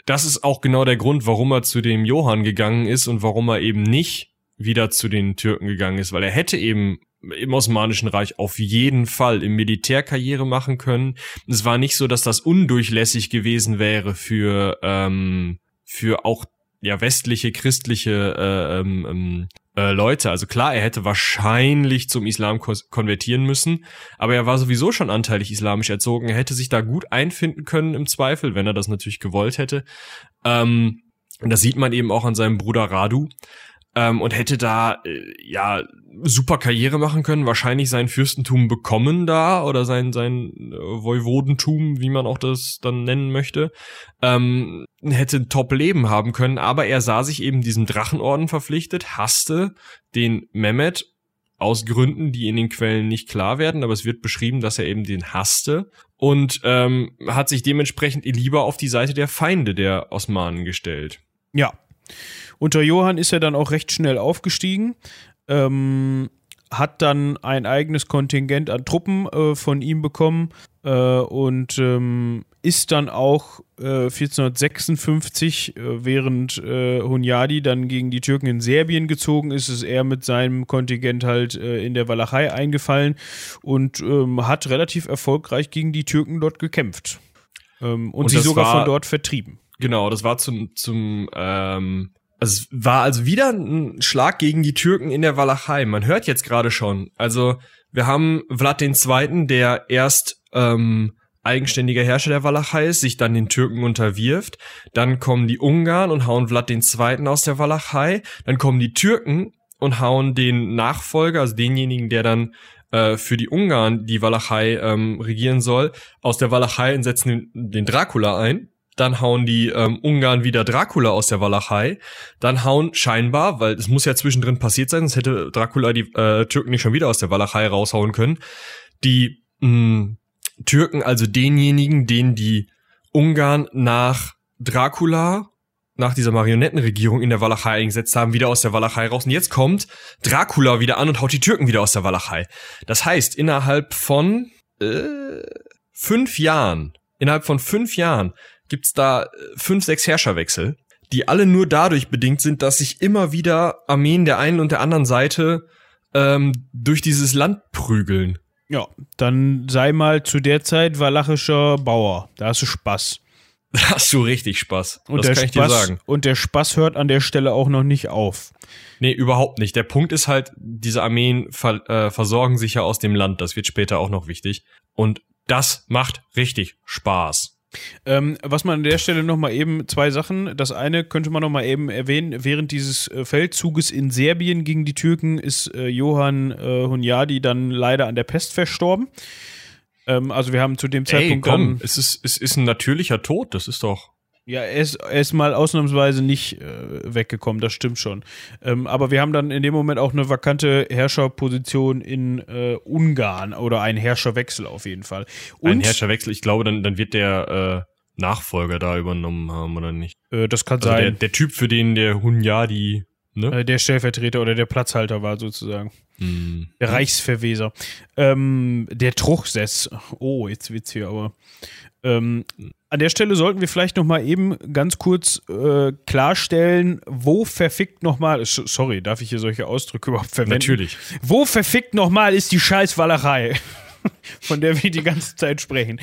das ist auch genau der Grund, warum er zu dem Johann gegangen ist und warum er eben nicht wieder zu den Türken gegangen ist, weil er hätte eben im Osmanischen Reich auf jeden Fall im Militär Karriere machen können. Es war nicht so, dass das undurchlässig gewesen wäre für ähm, für auch ja westliche christliche äh, ähm, ähm, äh, Leute. Also klar, er hätte wahrscheinlich zum Islam konvertieren müssen, aber er war sowieso schon anteilig islamisch erzogen. Er hätte sich da gut einfinden können im Zweifel, wenn er das natürlich gewollt hätte. Ähm, und das sieht man eben auch an seinem Bruder Radu ähm, und hätte da äh, ja super Karriere machen können, wahrscheinlich sein Fürstentum bekommen da oder sein sein äh, Voivodentum, wie man auch das dann nennen möchte, ähm, hätte ein Top-Leben haben können, aber er sah sich eben diesem Drachenorden verpflichtet, hasste den Mehmet aus Gründen, die in den Quellen nicht klar werden, aber es wird beschrieben, dass er eben den hasste und ähm, hat sich dementsprechend lieber auf die Seite der Feinde der Osmanen gestellt. Ja. Unter Johann ist er dann auch recht schnell aufgestiegen. Ähm, hat dann ein eigenes Kontingent an Truppen äh, von ihm bekommen äh, und ähm, ist dann auch äh, 1456, äh, während äh, Hunyadi dann gegen die Türken in Serbien gezogen ist, ist er mit seinem Kontingent halt äh, in der Walachei eingefallen und ähm, hat relativ erfolgreich gegen die Türken dort gekämpft ähm, und, und sie sogar von dort vertrieben. Genau, das war zum, zum ähm, es war also wieder ein Schlag gegen die Türken in der Walachei. Man hört jetzt gerade schon. Also wir haben Vlad II., der erst ähm, eigenständiger Herrscher der Walachei ist, sich dann den Türken unterwirft. Dann kommen die Ungarn und hauen Vlad II. aus der Walachei. Dann kommen die Türken und hauen den Nachfolger, also denjenigen, der dann äh, für die Ungarn die Walachei ähm, regieren soll, aus der Walachei und setzen den, den Dracula ein dann hauen die ähm, Ungarn wieder Dracula aus der Walachei, dann hauen scheinbar, weil es muss ja zwischendrin passiert sein, sonst hätte Dracula die äh, Türken nicht schon wieder aus der Walachei raushauen können, die mh, mm, Türken, also denjenigen, denen die Ungarn nach Dracula, nach dieser Marionettenregierung in der Walachei eingesetzt haben, wieder aus der Walachei raus. Und jetzt kommt Dracula wieder an und haut die Türken wieder aus der Walachei. Das heißt, innerhalb von äh, fünf Jahren, innerhalb von fünf Jahren gibt's da äh, fünf, sechs Herrscherwechsel, die alle nur dadurch bedingt sind, dass sich immer wieder Armeen der einen und der anderen Seite ähm, durch dieses Land prügeln. Ja, dann sei mal zu der Zeit walachischer Bauer. Da hast du Spaß. Da hast du richtig Spaß. Und das kann Spaß, ich dir sagen. Und der Spaß hört an der Stelle auch noch nicht auf. Nee, überhaupt nicht. Der Punkt ist halt, diese Armeen ver äh, versorgen sich ja aus dem Land. Das wird später auch noch wichtig. Und das macht richtig Spaß. Ähm, was man an der Stelle nochmal eben zwei Sachen. Das eine könnte man nochmal eben erwähnen. Während dieses äh, Feldzuges in Serbien gegen die Türken ist äh, Johann äh, Hunyadi dann leider an der Pest verstorben. Ähm, also wir haben zu dem Zeitpunkt Ey, komm, dann, es ist, es ist ein natürlicher Tod, das ist doch. Ja, er ist, er ist mal ausnahmsweise nicht äh, weggekommen, das stimmt schon. Ähm, aber wir haben dann in dem Moment auch eine vakante Herrscherposition in äh, Ungarn oder einen Herrscherwechsel auf jeden Fall. Und, ein Herrscherwechsel, ich glaube, dann, dann wird der äh, Nachfolger da übernommen haben, oder nicht? Äh, das kann Also der, sein. der Typ, für den der Hunyadi, ne? äh, der Stellvertreter oder der Platzhalter war sozusagen. Hm. Der Reichsverweser. Ähm, der Truchsess. Oh, jetzt wird's hier aber. Ähm, an der Stelle sollten wir vielleicht noch mal eben ganz kurz äh, klarstellen, wo verfickt noch mal, S- sorry, darf ich hier solche Ausdrücke überhaupt verwenden? Natürlich. Wo verfickt noch mal ist die Scheißwallerei, von der wir die ganze Zeit sprechen?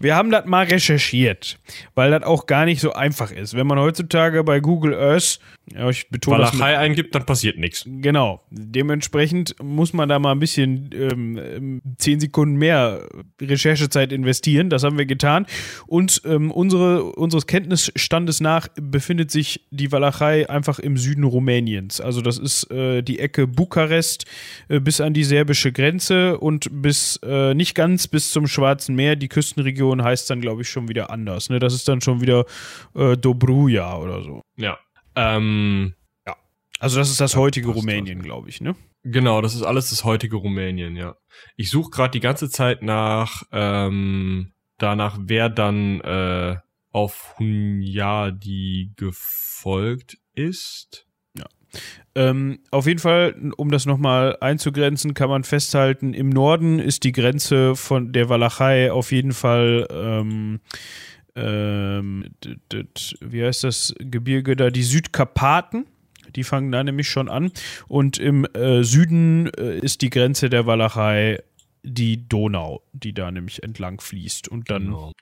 Wir haben das mal recherchiert, weil das auch gar nicht so einfach ist. Wenn man heutzutage bei Google Earth, ja, ich betone das Walachei eingibt, dann passiert nichts. Genau. Dementsprechend muss man da mal ein bisschen ähm, ähm, zehn Sekunden mehr Recherchezeit investieren. Das haben wir getan. Und ähm, unsere, unseres Kenntnisstandes nach befindet sich die Walachei einfach im Süden Rumäniens. Also das ist äh, die Ecke Bukarest äh, bis an die serbische Grenze und bis äh, nicht ganz bis zum Schwarzen Meer. Die Küstenregion heißt dann, glaube ich, schon wieder anders. Ne? Das ist dann schon wieder äh, Dobruja oder so. Ja. Ähm, Also das ist das heutige Rumänien, glaube ich, ne? genau, das ist alles das heutige Rumänien, ja. Ich suche gerade die ganze Zeit nach, ähm, danach, wer dann äh, auf Hunyadi gefolgt ist. Ähm, auf jeden Fall, um das nochmal einzugrenzen, kann man festhalten, im Norden ist die Grenze von der Walachei auf jeden Fall, ähm, ähm, wie heißt das Gebirge da, die Südkarpaten. Die fangen da nämlich schon an. Und im äh, Süden äh, ist die Grenze der Walachei die Donau, die da nämlich entlang fließt. Und dann Genau.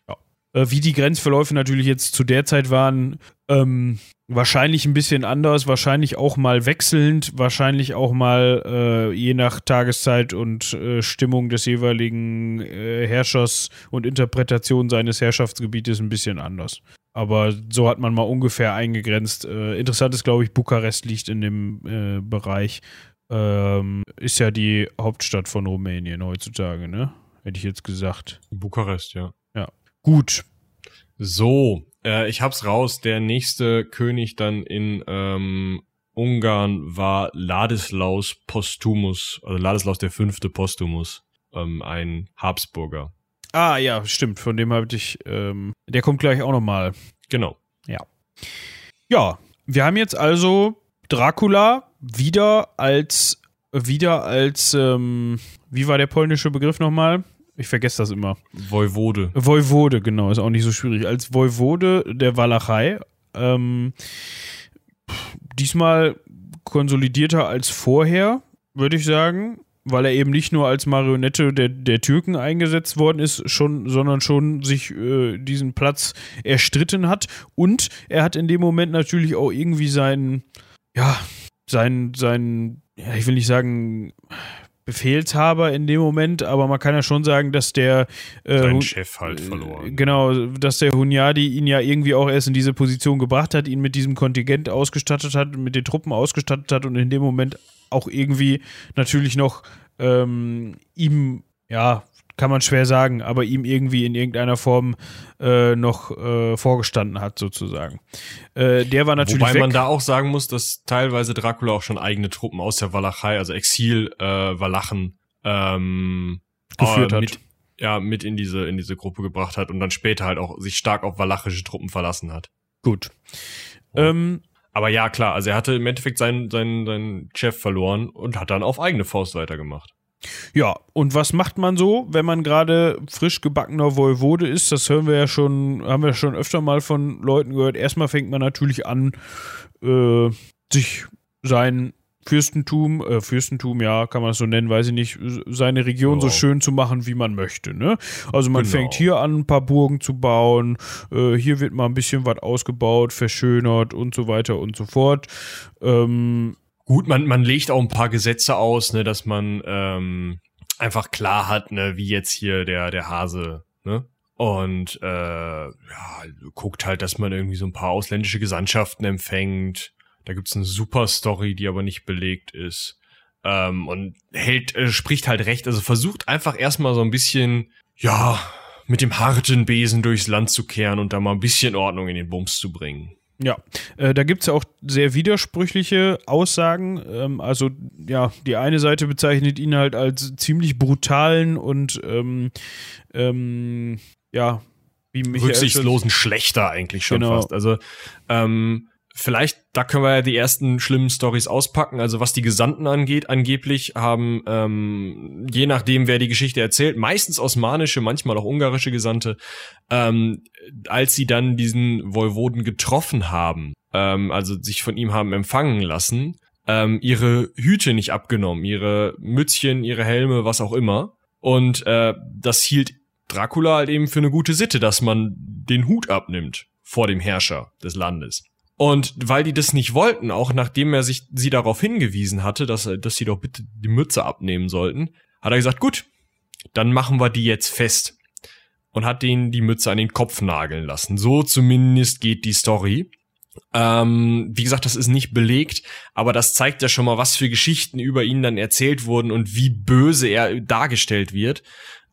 Äh, wie die Grenzverläufe natürlich jetzt zu der Zeit waren, ähm, wahrscheinlich ein bisschen anders, wahrscheinlich auch mal wechselnd, wahrscheinlich auch mal äh, je nach Tageszeit und äh, Stimmung des jeweiligen äh, Herrschers und Interpretation seines Herrschaftsgebietes ein bisschen anders. Aber so hat man mal ungefähr eingegrenzt. Äh, interessant ist, glaube ich, Bukarest liegt in dem äh, Bereich. Ähm, ist ja die Hauptstadt von Rumänien heutzutage, ne? Hätte ich jetzt gesagt. Bukarest, ja. Gut, So, äh, ich hab's raus. Der nächste König dann in ähm, Ungarn war Ladislaus Postumus, also Ladislaus der fünfte Postumus, ähm, ein Habsburger. Ah, ja, stimmt. Von dem habe ich, ähm, der kommt gleich auch nochmal. Genau. Ja, wir haben jetzt also Dracula wieder als, wieder als, ähm, wie war der polnische Begriff nochmal? Ich vergesse das immer. Voivode. Voivode, genau, ist auch nicht so schwierig. Als Voivode der Walachei. Ähm, diesmal konsolidierter als vorher, würde ich sagen, weil er eben nicht nur als Marionette der, der Türken eingesetzt worden ist, schon, sondern schon sich äh, diesen Platz erstritten hat. Und er hat in dem Moment natürlich auch irgendwie seinen, ja, seinen, seinen, ja, ich will nicht sagen, Befehlshaber in dem Moment, aber man kann ja schon sagen, dass der äh, Sein Chef halt verloren. Genau, dass der Hunyadi ihn ja irgendwie auch erst in diese Position gebracht hat, ihn mit diesem Kontingent ausgestattet hat, mit den Truppen ausgestattet hat und in dem Moment auch irgendwie natürlich noch ähm, ihm, ja, kann man schwer sagen, aber ihm irgendwie in irgendeiner Form äh, noch äh, vorgestanden hat, sozusagen. Äh, der war natürlich Wobei weg. man da auch sagen muss, dass teilweise Dracula auch schon eigene Truppen aus der Walachei, also Exil äh, Walachen, ähm, Geführt äh, hat. Mit, ja, mit in diese in diese Gruppe gebracht hat und dann später halt auch sich stark auf walachische Truppen verlassen hat. Gut. Oh. Ähm, Aber ja, klar, also er hatte im Endeffekt seinen, seinen, seinen Chef verloren und hat dann auf eigene Faust weitergemacht. Ja, und was macht man so, wenn man gerade frisch gebackener Voivode ist? Das hören wir ja schon, haben wir schon öfter mal von Leuten gehört. Erstmal fängt man natürlich an, äh, sich sein Fürstentum, äh, Fürstentum, ja, kann man es so nennen, weiß ich nicht, seine Region so Ja. schön zu machen, wie man möchte. Ne? Also man Genau. fängt hier an, ein paar Burgen zu bauen, äh, hier wird mal ein bisschen was ausgebaut, verschönert und so weiter und so fort. Ähm, Gut, man, man legt auch ein paar Gesetze aus, ne, dass man ähm, einfach klar hat, ne, wie jetzt hier der, der Hase, ne? und äh, ja, guckt halt, dass man irgendwie so ein paar ausländische Gesandtschaften empfängt. Da gibt's eine super Story, die aber nicht belegt ist. Ähm, und hält, äh, spricht halt recht, also versucht einfach erstmal so ein bisschen, ja, mit dem harten Besen durchs Land zu kehren und da mal ein bisschen Ordnung in den Bums zu bringen. Ja, äh, da gibt es ja auch sehr widersprüchliche Aussagen. Ähm, also, ja, die eine Seite bezeichnet ihn halt als ziemlich brutalen und, ähm, ähm, ja, wie Michael Rücksichtslosen Schlechter eigentlich schon genau. fast. Also, ähm, vielleicht, da können wir ja die ersten schlimmen Stories auspacken. Also was die Gesandten angeht, angeblich haben, ähm, je nachdem, wer die Geschichte erzählt, meistens osmanische, manchmal auch ungarische Gesandte, ähm, als sie dann diesen Voivoden getroffen haben, ähm, also sich von ihm haben empfangen lassen, ähm, ihre Hüte nicht abgenommen, ihre Mützchen, ihre Helme, was auch immer. Und äh, das hielt Dracula halt eben für eine gute Sitte, dass man den Hut abnimmt vor dem Herrscher des Landes. Und weil die das nicht wollten, auch nachdem er sich sie darauf hingewiesen hatte, dass, dass sie doch bitte die Mütze abnehmen sollten, hat er gesagt, gut, dann machen wir die jetzt fest. Und hat denen die Mütze an den Kopf nageln lassen. So zumindest geht die Story. Ähm, wie gesagt, das ist nicht belegt, aber das zeigt ja schon mal, was für Geschichten über ihn dann erzählt wurden und wie böse er dargestellt wird.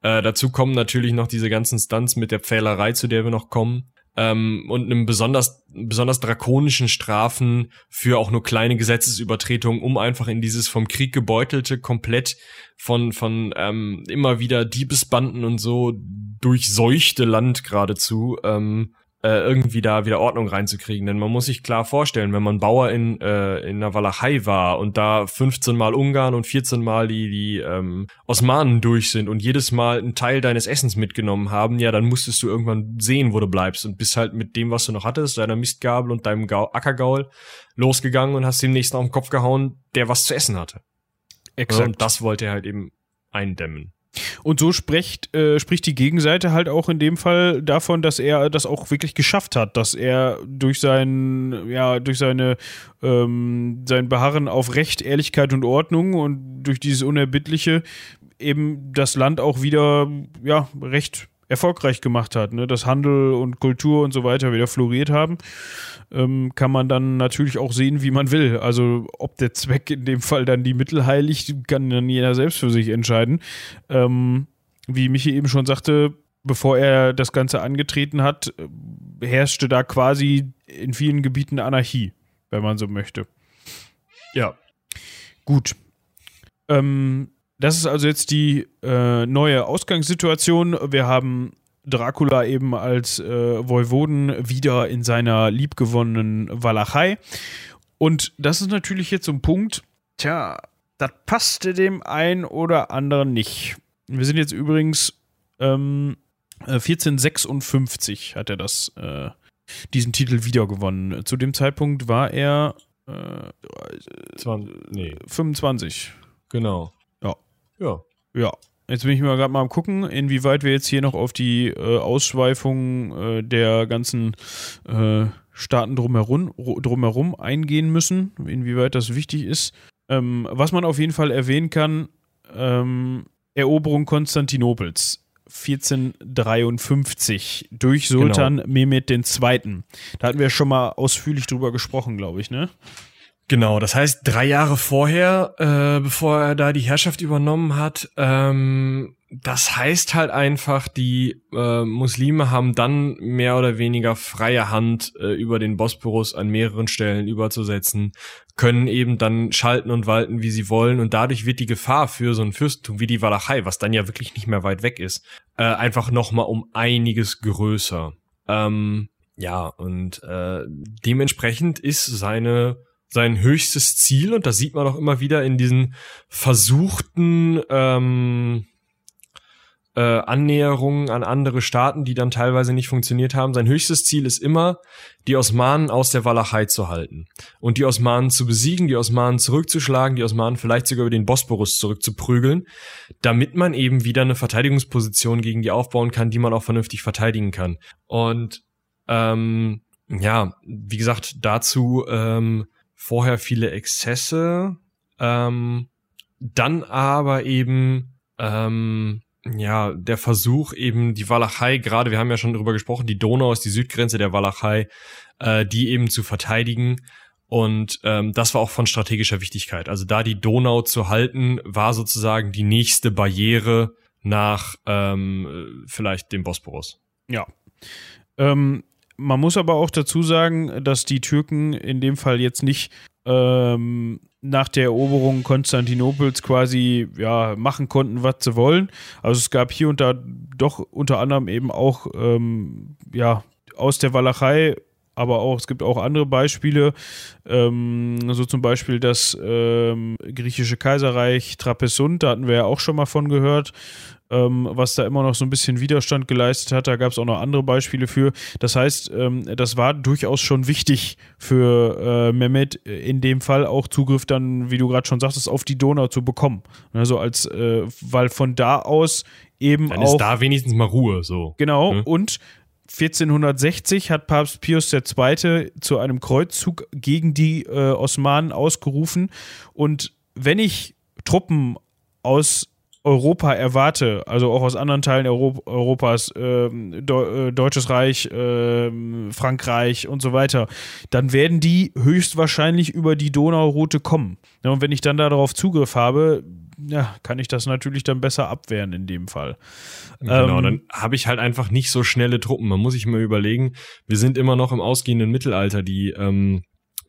Äh, dazu kommen natürlich noch diese ganzen Stunts mit der Pfählerei, zu der wir noch kommen ähm, und einem besonders besonders drakonischen Strafen für auch nur kleine Gesetzesübertretungen, um einfach in dieses vom Krieg gebeutelte komplett von von ähm, immer wieder Diebesbanden und so durchseuchte Land geradezu ähm, äh, irgendwie da wieder Ordnung reinzukriegen. Denn man muss sich klar vorstellen, wenn man Bauer in, äh, in der Walachei war und da 15 Mal Ungarn und 14 Mal die, die ähm, Osmanen durch sind und jedes Mal einen Teil deines Essens mitgenommen haben, ja, dann musstest du irgendwann sehen, wo du bleibst und bist halt mit dem, was du noch hattest, deiner Mistgabel und deinem Gau Ackergaul losgegangen und hast dem nächsten auf den Kopf gehauen, der was zu essen hatte. Exakt. Und das wollte er halt eben eindämmen. Und so spricht, äh, spricht die Gegenseite halt auch in dem Fall davon, dass er das auch wirklich geschafft hat, dass er durch sein, ja, durch seine, ähm, sein Beharren auf Recht, Ehrlichkeit und Ordnung und durch dieses Unerbittliche eben das Land auch wieder, ja, recht erfolgreich gemacht hat, ne? dass Handel und Kultur und so weiter wieder floriert haben, ähm, kann man dann natürlich auch sehen, wie man will. Also ob der Zweck in dem Fall dann die Mittel heiligt, kann dann jeder selbst für sich entscheiden. Ähm, wie Michi eben schon sagte, bevor er das Ganze angetreten hat, herrschte da quasi in vielen Gebieten Anarchie, wenn man so möchte. Ja. Gut. Ähm, das ist also jetzt die äh, neue Ausgangssituation. Wir haben Dracula eben als äh, Voivoden wieder in seiner liebgewonnenen Walachei. Und das ist natürlich jetzt so ein Punkt, tja, das passte dem einen oder anderen nicht. Wir sind jetzt übrigens ähm, 1456 äh, hat er das, äh, diesen Titel wiedergewonnen. Zu dem Zeitpunkt war er äh, 20, nee. 25. Genau. Ja. Ja. Jetzt bin ich mal gerade mal am gucken, inwieweit wir jetzt hier noch auf die äh, Ausschweifung äh, der ganzen äh, Staaten drumherum, drumherum eingehen müssen, inwieweit das wichtig ist. Ähm, was man auf jeden Fall erwähnen kann, ähm, Eroberung Konstantinopels 1453 durch Sultan genau. Mehmed II. Da hatten wir schon mal ausführlich drüber gesprochen, glaube ich, ne? Genau, das heißt, drei Jahre vorher, äh, bevor er da die Herrschaft übernommen hat, ähm, das heißt halt einfach, die äh, Muslime haben dann mehr oder weniger freie Hand äh, über den Bosporus an mehreren Stellen überzusetzen, können eben dann schalten und walten, wie sie wollen und dadurch wird die Gefahr für so ein Fürstentum wie die Walachei, was dann ja wirklich nicht mehr weit weg ist, äh, einfach nochmal um einiges größer. Ähm, ja, und äh, dementsprechend ist seine sein höchstes Ziel und das sieht man auch immer wieder in diesen versuchten ähm, äh, Annäherungen an andere Staaten, die dann teilweise nicht funktioniert haben. Sein höchstes Ziel ist immer, die Osmanen aus der Walachei zu halten und die Osmanen zu besiegen, die Osmanen zurückzuschlagen, die Osmanen vielleicht sogar über den Bosporus zurückzuprügeln, damit man eben wieder eine Verteidigungsposition gegen die aufbauen kann, die man auch vernünftig verteidigen kann. Und ähm, ja, wie gesagt, dazu ähm, vorher viele Exzesse, ähm, dann aber eben ähm, ja, der Versuch eben die Walachei, gerade wir haben ja schon drüber gesprochen, die Donau ist die Südgrenze der Walachei, äh, die eben zu verteidigen. Und ähm, das war auch von strategischer Wichtigkeit. Also da die Donau zu halten, war sozusagen die nächste Barriere nach ähm, vielleicht dem Bosporus. Ja. Ähm, man muss aber auch dazu sagen, dass die Türken in dem Fall jetzt nicht ähm, nach der Eroberung Konstantinopels quasi ja, machen konnten, was sie wollen. Also es gab hier und da doch unter anderem eben auch ähm, ja, aus der Walachei aber auch, es gibt auch andere Beispiele, ähm, so zum Beispiel das ähm, griechische Kaiserreich Trapezunt, da hatten wir ja auch schon mal von gehört, ähm, was da immer noch so ein bisschen Widerstand geleistet hat. Da gab es auch noch andere Beispiele für. Das heißt, ähm, das war durchaus schon wichtig für äh, Mehmet in dem Fall auch Zugriff dann, wie du gerade schon sagtest, auf die Donau zu bekommen. Also als, äh, weil von da aus eben Dann auch. ist da wenigstens mal Ruhe, so. Genau, Hm? und 1460 hat Papst Pius II. zu einem Kreuzzug gegen die äh, Osmanen ausgerufen. Und wenn ich Truppen aus Europa erwarte, also auch aus anderen Teilen Euro Europas, ähm, Deu äh, Deutsches Reich, ähm, Frankreich und so weiter, dann werden die höchstwahrscheinlich über die Donauroute kommen. Ja, und wenn ich dann darauf Zugriff habe, ja, kann ich das natürlich dann besser abwehren in dem Fall. Genau, Ähm, dann habe ich halt einfach nicht so schnelle Truppen. Man muss sich mal überlegen, wir sind immer noch im ausgehenden Mittelalter. Die ähm,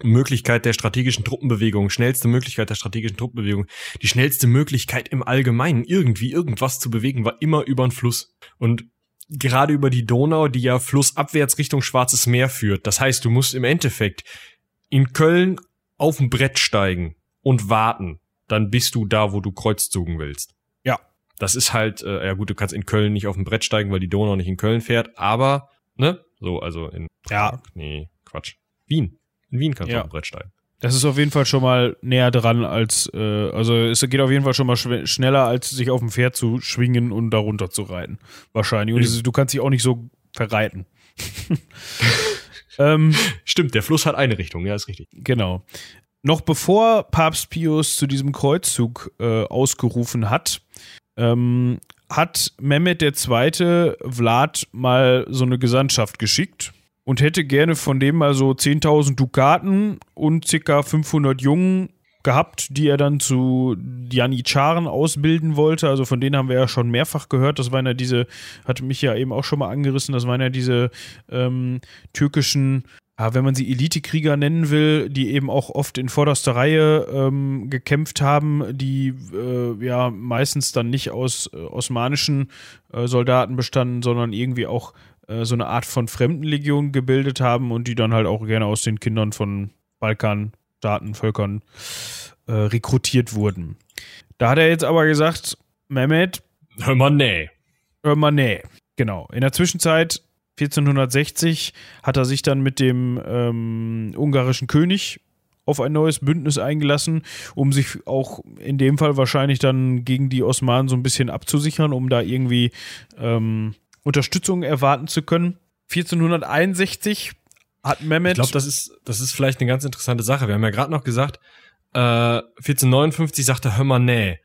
Möglichkeit der strategischen Truppenbewegung, schnellste Möglichkeit der strategischen Truppenbewegung, die schnellste Möglichkeit im Allgemeinen, irgendwie irgendwas zu bewegen, war immer über den Fluss. Und gerade über die Donau, die ja flussabwärts Richtung Schwarzes Meer führt. Das heißt, du musst im Endeffekt in Köln auf ein Brett steigen und warten. Dann bist du da, wo du Kreuzzugen willst. Ja. Das ist halt, äh, ja gut, du kannst in Köln nicht auf ein Brett steigen, weil die Donau nicht in Köln fährt, aber, ne? So, also in Ja. Nee, Quatsch. Wien. In Wien kannst Ja. Brett steigen. Das ist auf jeden Fall schon mal näher dran als, äh, also es geht auf jeden Fall schon mal schneller, als sich auf dem Pferd zu schwingen und darunter zu reiten. Wahrscheinlich. Und ist, du kannst dich auch nicht so verreiten. ähm, Stimmt, der Fluss hat eine Richtung, ja, ist richtig. genau. Noch bevor Papst Pius zu diesem Kreuzzug äh, ausgerufen hat, ähm, hat Mehmet II. Vlad mal so eine Gesandtschaft geschickt und hätte gerne von dem mal so 10.000 Dukaten und ca. 500 Jungen gehabt, die er dann zu Janitscharen ausbilden wollte. Also von denen haben wir ja schon mehrfach gehört. Das waren ja diese, hatte mich ja eben auch schon mal angerissen, das waren ja diese ähm, türkischen, ja, wenn man sie Elitekrieger nennen will, die eben auch oft in vorderster Reihe ähm, gekämpft haben, die äh, ja meistens dann nicht aus äh, osmanischen äh, Soldaten bestanden, sondern irgendwie auch äh, so eine Art von Fremdenlegion gebildet haben und die dann halt auch gerne aus den Kindern von Balkanstaaten, Völkern äh, rekrutiert wurden. Da hat er jetzt aber gesagt, Mehmet, Hör mal, nee. hör mal, nee. Genau. In der Zwischenzeit, 1460, hat er sich dann mit dem ähm, ungarischen König auf ein neues Bündnis eingelassen, um sich auch in dem Fall wahrscheinlich dann gegen die Osmanen so ein bisschen abzusichern, um da irgendwie ähm, Unterstützung erwarten zu können. 1461 hat Mehmet. Ich glaube, das ist, das ist vielleicht eine ganz interessante Sache. Wir haben ja gerade noch gesagt, äh, 1459 sagt er, hör mal, nee.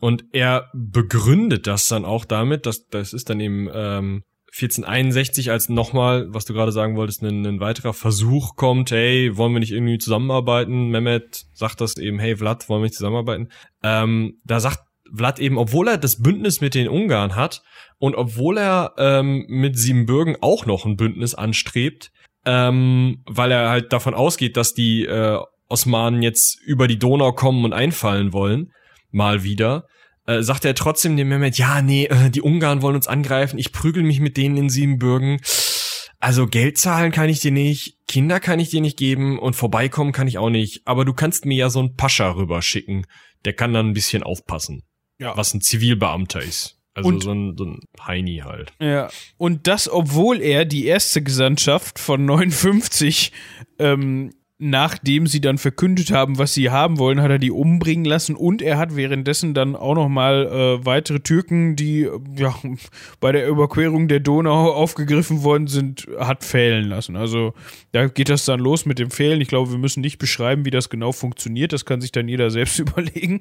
Und er begründet das dann auch damit, dass das ist dann eben ähm, 1461 als nochmal, was du gerade sagen wolltest, ein, ein weiterer Versuch kommt, hey, wollen wir nicht irgendwie zusammenarbeiten? Mehmet sagt das eben, hey Vlad, wollen wir nicht zusammenarbeiten? Ähm, da sagt Vlad eben, obwohl er das Bündnis mit den Ungarn hat und obwohl er ähm, mit Siebenbürgen auch noch ein Bündnis anstrebt, ähm, weil er halt davon ausgeht, dass die äh, Osmanen jetzt über die Donau kommen und einfallen wollen, mal wieder, äh, sagt er trotzdem dem Mehmet, ja, nee, äh, die Ungarn wollen uns angreifen, ich prügel mich mit denen in Siebenbürgen. Also Geld zahlen kann ich dir nicht, Kinder kann ich dir nicht geben und vorbeikommen kann ich auch nicht. Aber du kannst mir ja so einen Pascha rüberschicken. Der kann dann ein bisschen aufpassen. Ja. Was ein Zivilbeamter ist. Also Und- so ein, so ein Heini halt. Ja, und das, obwohl er die erste Gesandtschaft von 59 ähm, nachdem sie dann verkündet haben, was sie haben wollen, hat er die umbringen lassen und er hat währenddessen dann auch noch mal äh, weitere Türken, die ja bei der Überquerung der Donau aufgegriffen worden sind, hat fehlen lassen. Also da geht das dann los mit dem Fehlen. Ich glaube, wir müssen nicht beschreiben, wie das genau funktioniert. Das kann sich dann jeder selbst überlegen.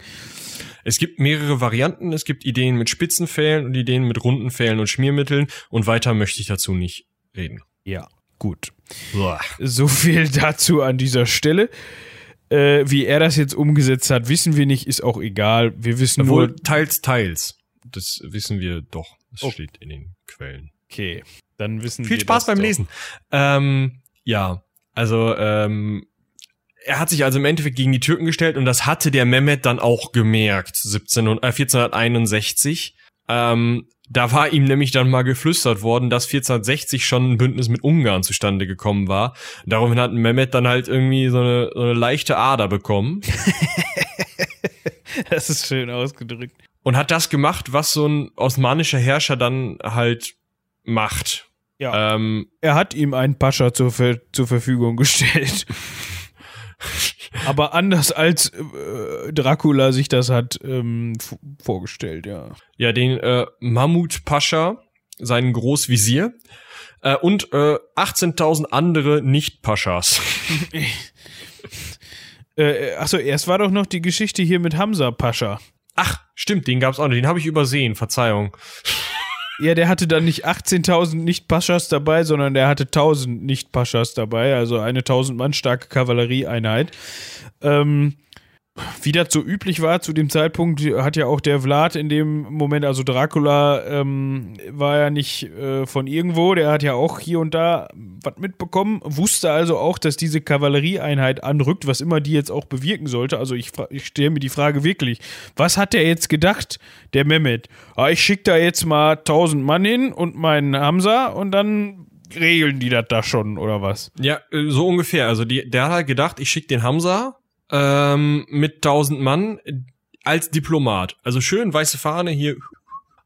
Es gibt mehrere Varianten. Es gibt Ideen mit Spitzenfällen und Ideen mit runden Fällen und Schmiermitteln. Und weiter möchte ich dazu nicht reden. Ja, gut. Boah. So viel dazu an dieser Stelle. Äh, wie er das jetzt umgesetzt hat, wissen wir nicht, ist auch egal. Wir wissen Obwohl, nur. Teils, teils. Das wissen wir doch. Das oh. steht in den Quellen. Okay, dann wissen Viel wir. Viel Spaß beim doch. Lesen. Ähm, ja, also ähm, er hat sich also im Endeffekt gegen die Türken gestellt und das hatte der Mehmet dann auch gemerkt, 17, äh, 1461. Ähm, da war ihm nämlich dann mal geflüstert worden, dass 1460 schon ein Bündnis mit Ungarn zustande gekommen war. Daraufhin hat Mehmet dann halt irgendwie so eine, so eine leichte Ader bekommen. das ist schön ausgedrückt. Und hat das gemacht, was so ein osmanischer Herrscher dann halt macht. Ja. Ähm, er hat ihm einen Pascha zur, zur Verfügung gestellt. Aber anders als äh, Dracula sich das hat ähm, vorgestellt, ja. Ja, den äh, Mahmud Pascha, seinen Großvisier äh, und äh, 18.000 andere Nicht-Paschas. äh, achso, erst war doch noch die Geschichte hier mit Hamza Pascha. Ach, stimmt, den gab's auch noch. Den habe ich übersehen, Verzeihung. Ja, der hatte dann nicht 18.000 Nicht-Paschas dabei, sondern der hatte 1.000 Nicht-Paschas dabei, also eine 1.000 Mann starke Kavallerieeinheit. Ähm, wie das so üblich war zu dem Zeitpunkt, hat ja auch der Vlad in dem Moment, also Dracula, ähm, war ja nicht äh, von irgendwo, der hat ja auch hier und da was mitbekommen, wusste also auch, dass diese Kavallerieeinheit anrückt, was immer die jetzt auch bewirken sollte. Also ich, ich stelle mir die Frage wirklich, was hat der jetzt gedacht, der Mehmet? Ah, ich schicke da jetzt mal 1000 Mann hin und meinen Hamza und dann regeln die das da schon oder was? Ja, äh, so ungefähr. Also die, der hat halt gedacht, ich schicke den Hamza ähm, mit 1000 Mann als Diplomat. Also schön weiße Fahne hier.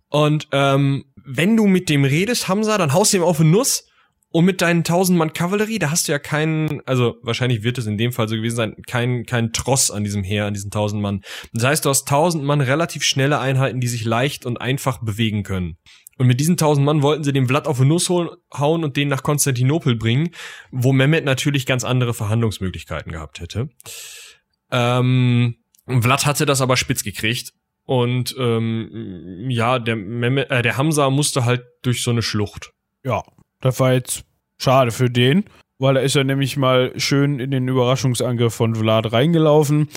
Und ähm, wenn du mit dem redest, Hamza, dann haust du ihm auf eine Nuss. Und mit deinen 1000 Mann Kavallerie, da hast du ja keinen, also wahrscheinlich wird es in dem Fall so gewesen sein, kein, kein Tross an diesem Heer, an diesen 1000 Mann. Das heißt, du hast 1000 Mann relativ schnelle Einheiten, die sich leicht und einfach bewegen können. Und mit diesen 1000 Mann wollten sie den Vlad auf eine Nuss holen, hauen und den nach Konstantinopel bringen, wo Mehmet natürlich ganz andere Verhandlungsmöglichkeiten gehabt hätte. Ähm, Vlad hatte das aber spitz gekriegt. Und ähm, ja, der, Mehmet, äh, der Hamza musste halt durch so eine Schlucht. Ja, das war jetzt schade für den, weil da ist er nämlich mal schön in den Überraschungsangriff von Vlad reingelaufen,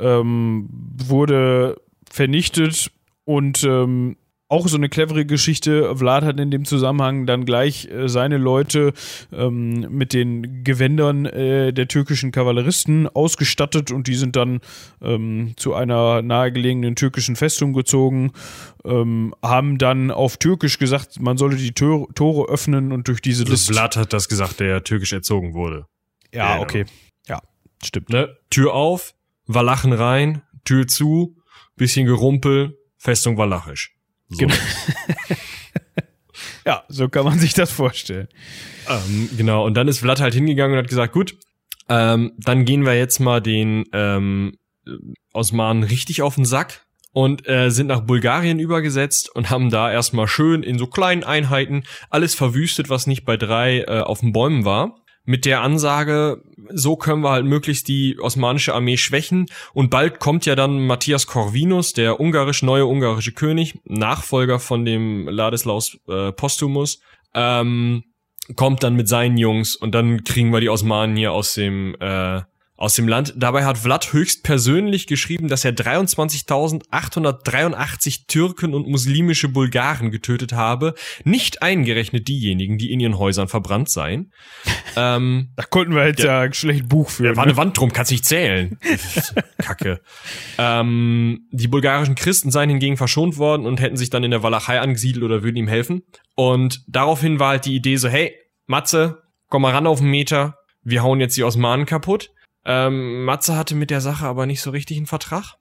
ähm, wurde vernichtet und ähm, auch so eine clevere Geschichte. Vlad hat in dem Zusammenhang dann gleich äh, seine Leute ähm, mit den Gewändern äh, der türkischen Kavalleristen ausgestattet und die sind dann ähm, zu einer nahegelegenen türkischen Festung gezogen, ähm, haben dann auf Türkisch gesagt, man solle die Tür Tore öffnen und durch diese also List. Vlad hat das gesagt, der türkisch erzogen wurde. Ja, ja okay. Ja, stimmt. Ne? Tür auf, Walachen rein, Tür zu, bisschen Gerumpel, Festung Walachisch. So. Genau. ja, so kann man sich das vorstellen. Ähm, genau, und dann ist Vlad halt hingegangen und hat gesagt, gut, ähm, dann gehen wir jetzt mal den ähm, Osmanen richtig auf den Sack und äh, sind nach Bulgarien übergesetzt und haben da erstmal schön in so kleinen Einheiten alles verwüstet, was nicht bei drei äh, auf den Bäumen war mit der Ansage, so können wir halt möglichst die osmanische Armee schwächen. Und bald kommt ja dann Matthias Corvinus, der ungarisch neue ungarische König, Nachfolger von dem Ladislaus äh, Postumus, ähm, kommt dann mit seinen Jungs und dann kriegen wir die Osmanen hier aus dem äh, aus dem Land. Dabei hat Vlad höchst persönlich geschrieben, dass er 23.883 Türken und muslimische Bulgaren getötet habe, nicht eingerechnet diejenigen, die in ihren Häusern verbrannt seien. ähm, da konnten wir jetzt ja, ja schlecht Buch führen. Da war eine ne? Wand drum, kannst nicht zählen. Kacke. Ähm, die bulgarischen Christen seien hingegen verschont worden und hätten sich dann in der Walachei angesiedelt oder würden ihm helfen. Und daraufhin war halt die Idee so, hey, Matze, komm mal ran auf den Meter, wir hauen jetzt die Osmanen kaputt. Ähm, Matze hatte mit der Sache aber nicht so richtig einen Vertrag.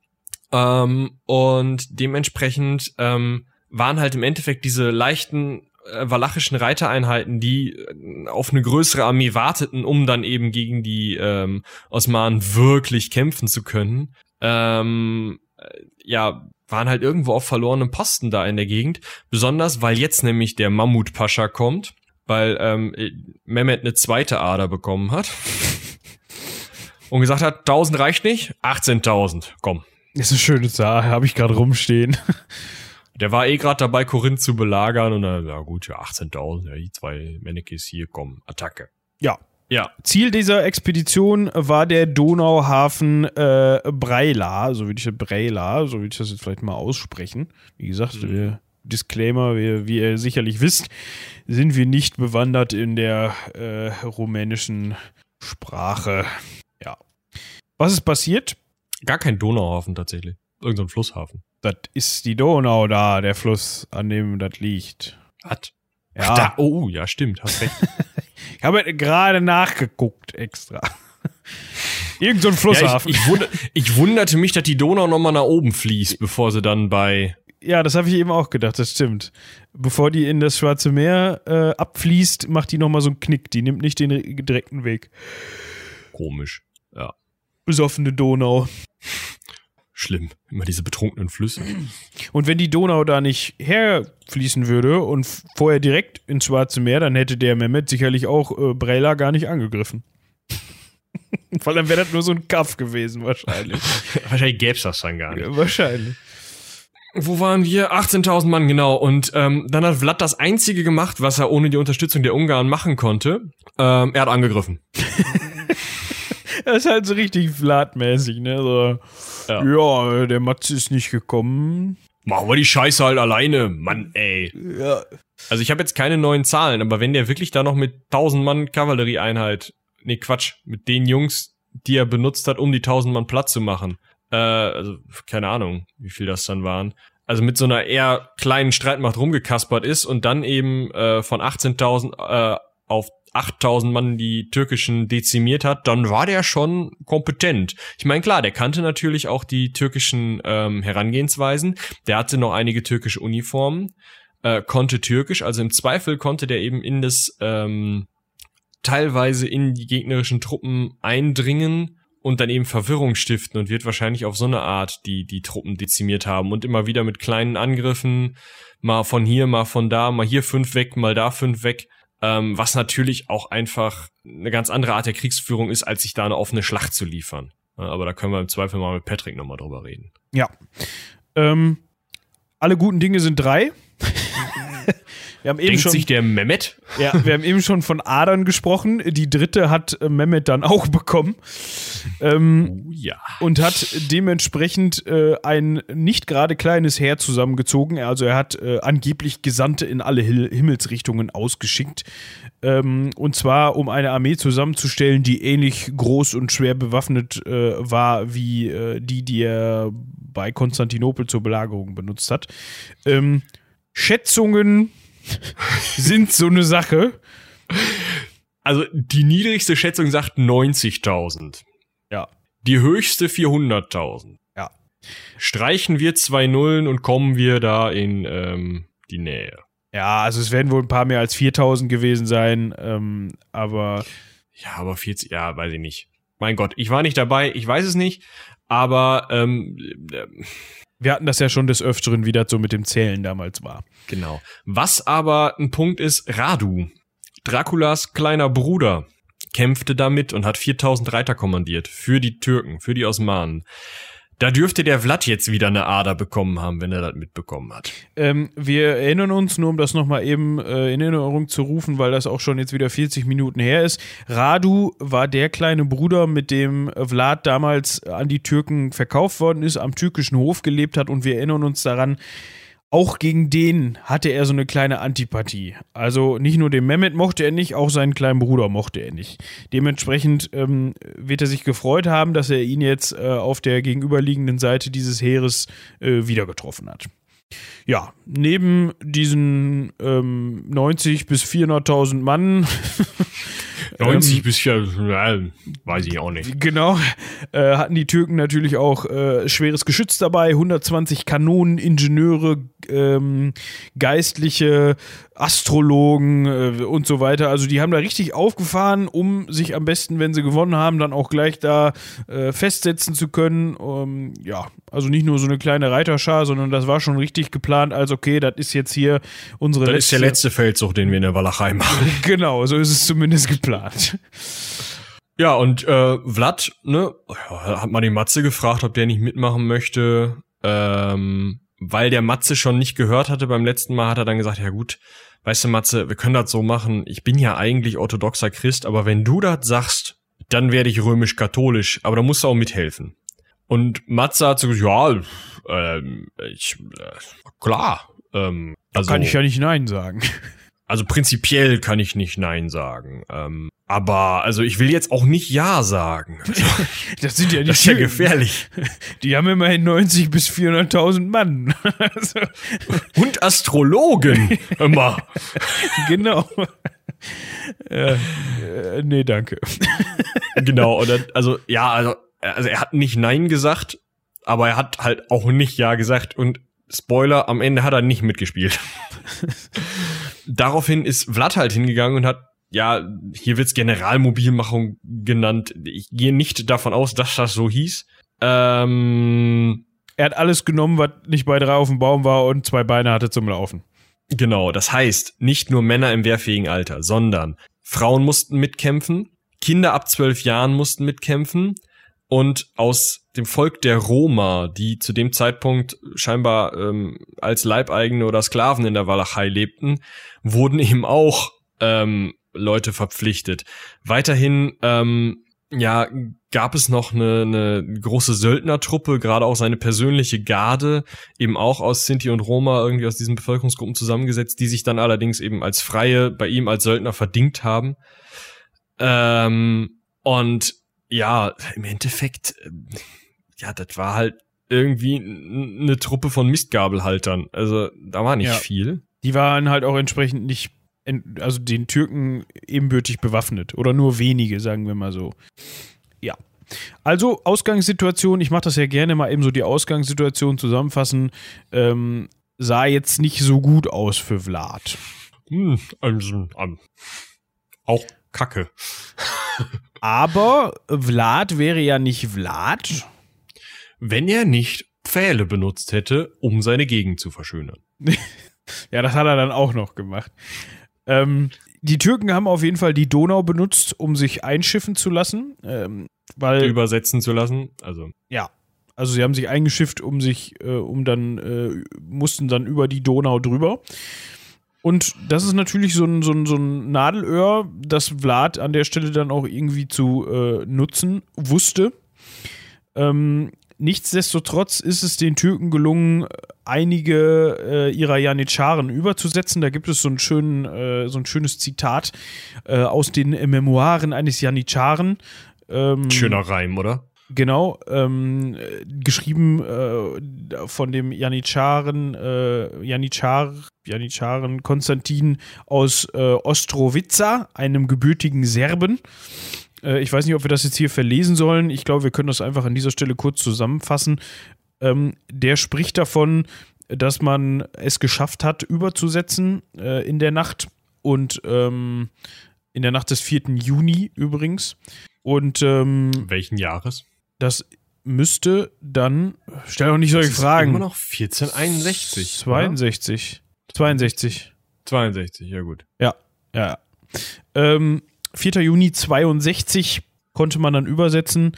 Ähm, und dementsprechend ähm, waren halt im Endeffekt diese leichten äh, walachischen Reitereinheiten, die äh, auf eine größere Armee warteten, um dann eben gegen die ähm, Osmanen wirklich kämpfen zu können, ähm, äh, ja, waren halt irgendwo auf verlorenem Posten da in der Gegend. Besonders, weil jetzt nämlich der Mammut-Pascha kommt, weil ähm, Mehmet eine zweite Ader bekommen hat. und gesagt hat, 1000 reicht nicht, 18.000, komm. Das ist eine schöne Zahl, habe ich gerade rumstehen. Der war eh gerade dabei, Korinth zu belagern und dann, ja gut, ja, 18.000, ja, die zwei Mannekes hier kommen, Attacke. Ja. Ja. Ziel dieser Expedition war der Donauhafen äh, Breila, so würde ich Breila, so würde ich das jetzt vielleicht mal aussprechen. Wie gesagt, mhm. wir, Disclaimer, wir, wie ihr sicherlich wisst, sind wir nicht bewandert in der äh, rumänischen Sprache. Was ist passiert? Gar kein Donauhafen tatsächlich. Irgendein so Flusshafen. Das ist die Donau da, der Fluss, an dem das liegt. Hat. Ja. Ach, da, oh, ja, stimmt, hast recht. ich habe gerade nachgeguckt extra. Irgend so ein Flusshafen. Ja, ich, ich, wund ich, wunderte mich, dass die Donau nochmal nach oben fließt, bevor sie dann bei. Ja, das habe ich eben auch gedacht, das stimmt. Bevor die in das Schwarze Meer äh, abfließt, macht die nochmal so einen Knick. Die nimmt nicht den direkten Weg. Komisch, ja. Besoffene Donau schlimm. Immer diese betrunkenen Flüsse. Und wenn die Donau da nicht herfließen würde und vorher direkt ins Schwarze Meer, dann hätte der Mehmet sicherlich auch äh, Brela gar nicht angegriffen. Weil dann wäre das nur so ein Kaff gewesen, wahrscheinlich. wahrscheinlich gäbe es das dann gar nicht. Ja, wahrscheinlich. Wo waren wir? 18.000 Mann, genau. Und ähm, dann hat Vlad das Einzige gemacht, was er ohne die Unterstützung der Ungarn machen konnte. Ähm, er hat angegriffen. das ist halt so richtig Vlad-mäßig, ne? So ja. ja, der Matze ist nicht gekommen. Machen wir die Scheiße halt alleine, Mann, ey. Ja. Also ich habe jetzt keine neuen Zahlen, aber wenn der wirklich da noch mit 1000 Mann Kavallerieeinheit, nee Quatsch, mit den Jungs, die er benutzt hat, um die 1000 Mann Platz zu machen, äh, also keine Ahnung, wie viel das dann waren, also mit so einer eher kleinen Streitmacht rumgekaspert ist und dann eben äh, von 18.000 äh, auf 8000 Mann die türkischen dezimiert hat, dann war der schon kompetent. Ich meine, klar, der kannte natürlich auch die türkischen ähm, Herangehensweisen. Der hatte noch einige türkische Uniformen, äh, konnte türkisch, also im Zweifel konnte der eben in das ähm, teilweise in die gegnerischen Truppen eindringen und dann eben Verwirrung stiften und wird wahrscheinlich auf so eine Art die die Truppen dezimiert haben und immer wieder mit kleinen Angriffen mal von hier, mal von da, mal hier fünf weg, mal da fünf weg ähm, was natürlich auch einfach eine ganz andere Art der Kriegsführung ist, als sich da eine offene Schlacht zu liefern. aber da können wir im Zweifel mal mit Patrick nochmal drüber reden. Ja. Ähm, alle guten Dinge sind drei. Wir haben eben Denkt schon, sich der Mehmet? Ja, wir haben eben schon von Adern gesprochen. Die dritte hat äh, Mehmet dann auch bekommen. Ähm, oh, ja. Und hat dementsprechend äh, ein nicht gerade kleines Heer zusammengezogen. Also er hat äh, angeblich Gesandte in alle Hil Himmelsrichtungen ausgeschickt. Ähm, und zwar, um eine Armee zusammenzustellen, die ähnlich groß und schwer bewaffnet äh, war wie äh, die, die er bei Konstantinopel zur Belagerung benutzt hat. Ähm, Schätzungen sind so eine Sache. Also die niedrigste Schätzung sagt 90.000. Ja. Die höchste 400.000. Ja. Streichen wir zwei Nullen und kommen wir da in ähm, die Nähe. Ja, also es werden wohl ein paar mehr als 4.000 gewesen sein, ähm, aber. Ja, aber 40, ja, weiß ich nicht. Mein Gott, ich war nicht dabei, ich weiß es nicht, aber ähm, äh, wir hatten das ja schon des Öfteren, wie das so mit dem Zählen damals war. Genau. Was aber ein Punkt ist, Radu, Draculas kleiner Bruder, kämpfte damit und hat 4000 Reiter kommandiert für die Türken, für die Osmanen. Da dürfte der Vlad jetzt wieder eine Ader bekommen haben, wenn er das mitbekommen hat. Ähm, wir erinnern uns, nur um das nochmal eben äh, in Erinnerung zu rufen, weil das auch schon jetzt wieder 40 Minuten her ist. Radu war der kleine Bruder, mit dem Vlad damals an die Türken verkauft worden ist, am türkischen Hof gelebt hat und wir erinnern uns daran, auch gegen den hatte er so eine kleine Antipathie. Also nicht nur den Mehmet mochte er nicht, auch seinen kleinen Bruder mochte er nicht. Dementsprechend ähm, wird er sich gefreut haben, dass er ihn jetzt äh, auf der gegenüberliegenden Seite dieses Heeres äh, wieder getroffen hat. Ja, neben diesen ähm, 90 bis 400.000 Mann 90 Ähm, bis ja, ja, weiß ich auch nicht. Genau, äh, hatten die Türken natürlich auch äh, schweres Geschütz dabei, 120 Kanonen, Ingenieure, ähm, Geistliche, Astrologen äh, und so weiter. Also die haben da richtig aufgefahren, um sich am besten, wenn sie gewonnen haben, dann auch gleich da äh, festsetzen zu können. Ähm, ja, also nicht nur so eine kleine Reiterschar, sondern das war schon richtig geplant. als okay, das ist jetzt hier unsere Das ist der letzte Feldzug, den wir in der Walachei machen. Genau, so ist es zumindest geplant. Ja, und äh, Vlad, ne, hat mal die Matze gefragt, ob der nicht mitmachen möchte. Ähm, weil der Matze schon nicht gehört hatte beim letzten Mal, hat er dann gesagt, ja gut, weißt du Matze, wir können das so machen. Ich bin ja eigentlich orthodoxer Christ, aber wenn du das sagst, dann werde ich römisch-katholisch, aber da musst du auch mithelfen. Und Matze hat so gesagt, ja, ähm, ich, äh, klar. Ähm, also, Kann ich ja nicht Nein sagen. Also prinzipiell kann ich nicht Nein sagen. Ähm, aber also ich will jetzt auch nicht Ja sagen. Das sind ja die Das ist ja gefährlich. Die haben immerhin 90 bis 400.000 Mann. also, Und Astrologen. Immer. genau. äh, äh, nee, danke. genau. Dann, also ja, also, also er hat nicht Nein gesagt, aber er hat halt auch nicht Ja gesagt. Und Spoiler, am Ende hat er nicht mitgespielt. Daraufhin ist Vlad halt hingegangen und hat ja, hier wird's Generalmobilmachung genannt. Ich gehe nicht davon aus, dass das so hieß. Ähm, Er hat alles genommen, was nicht bei drei auf dem Baum war und zwei Beine hatte zum Laufen. Genau, das heißt, nicht nur Männer im wehrfähigen Alter, sondern Frauen mussten mitkämpfen, Kinder ab zwölf Jahren mussten mitkämpfen und aus dem Volk der Roma, die zu dem Zeitpunkt scheinbar ähm, als Leibeigene oder Sklaven in der Walachei lebten, wurden eben auch ähm, Leute verpflichtet. Weiterhin ähm, ja, gab es noch eine, eine große Söldnertruppe, gerade auch seine persönliche Garde, eben auch aus Sinti und Roma, irgendwie aus diesen Bevölkerungsgruppen zusammengesetzt, die sich dann allerdings eben als Freie bei ihm als Söldner verdingt haben. Ähm, und ja, im Endeffekt, äh, ja, das war halt irgendwie eine Truppe von Mistgabelhaltern. Also da war nicht Ja. viel. Die waren halt auch entsprechend nicht, also den Türken ebenbürtig bewaffnet. Oder nur wenige, sagen wir mal so. Ja. Also, Ausgangssituation, ich mache das ja gerne mal eben so die Ausgangssituation zusammenfassen, ähm, sah jetzt nicht so gut aus für Vlad. Hm, also, ähm, auch Kacke. Aber Vlad wäre ja nicht Vlad. Wenn er nicht Pfähle benutzt hätte, um seine Gegend zu verschönern. Ja, das hat er dann auch noch gemacht. Ähm, die Türken haben auf jeden Fall die Donau benutzt, um sich einschiffen zu lassen. Ähm, weil Übersetzen zu lassen. Also, Ja. Also sie haben sich eingeschifft, um sich, äh, um dann, äh, mussten dann über die Donau drüber. Und das ist natürlich so ein, so ein, so ein Nadelöhr, das Vlad an der Stelle dann auch irgendwie zu äh, nutzen wusste. Ähm, nichtsdestotrotz ist es den Türken gelungen, einige äh, ihrer Janitscharen überzusetzen. Da gibt es so, einen schönen, äh, so ein schönes Zitat äh, aus den Memoiren eines Janitscharen. Ähm, schöner Reim, oder? Genau, ähm, äh, geschrieben äh, von dem Janitscharen, äh, Janitschar, Janitscharen Konstantin aus äh, Ostrowica, einem gebürtigen Serben. Äh, ich weiß nicht, ob wir das jetzt hier verlesen sollen. Ich glaube, wir können das einfach an dieser Stelle kurz zusammenfassen. Ähm, der spricht davon, dass man es geschafft hat, überzusetzen äh, in der Nacht und ähm, in der Nacht des 4. Juni übrigens. Und ähm, Welchen Jahres? Das müsste dann, stell doch nicht solche Fragen. Immer noch 1461. 62. 62. 62, ja gut. Ja, ja. Ähm, 4. Juni 62 konnte man dann übersetzen.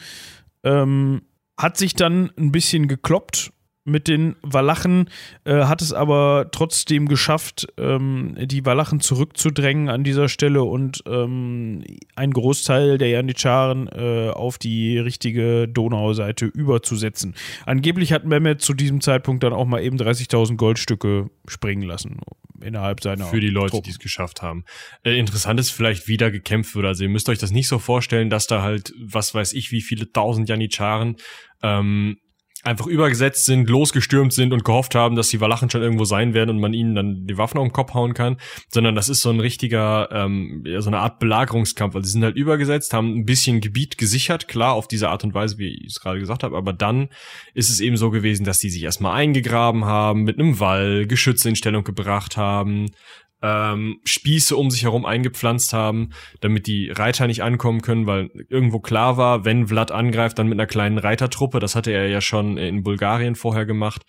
Ähm, hat sich dann ein bisschen gekloppt mit den Walachen, äh, hat es aber trotzdem geschafft, ähm, die Walachen zurückzudrängen an dieser Stelle und ähm, einen Großteil der Janitscharen äh, auf die richtige Donauseite überzusetzen. Angeblich hat Mehmet zu diesem Zeitpunkt dann auch mal eben 30.000 Goldstücke springen lassen innerhalb seiner Für die Leute, Truppen. die es geschafft haben. Äh, interessant ist vielleicht, wie da gekämpft wird. Also ihr müsst euch das nicht so vorstellen, dass da halt, was weiß ich, wie viele tausend Janitscharen ähm, einfach übergesetzt sind, losgestürmt sind und gehofft haben, dass die Walachen schon irgendwo sein werden und man ihnen dann die Waffen auf den Kopf hauen kann, sondern das ist so ein richtiger, ähm, ja, so eine Art Belagerungskampf. Also sie sind halt übergesetzt, haben ein bisschen Gebiet gesichert, klar, auf diese Art und Weise, wie ich es gerade gesagt habe, aber dann ist es eben so gewesen, dass die sich erstmal eingegraben haben, mit einem Wall Geschütze in Stellung gebracht haben, ähm, Spieße um sich herum eingepflanzt haben, damit die Reiter nicht ankommen können, weil irgendwo klar war, wenn Vlad angreift, dann mit einer kleinen Reitertruppe. Das hatte er ja schon in Bulgarien vorher gemacht.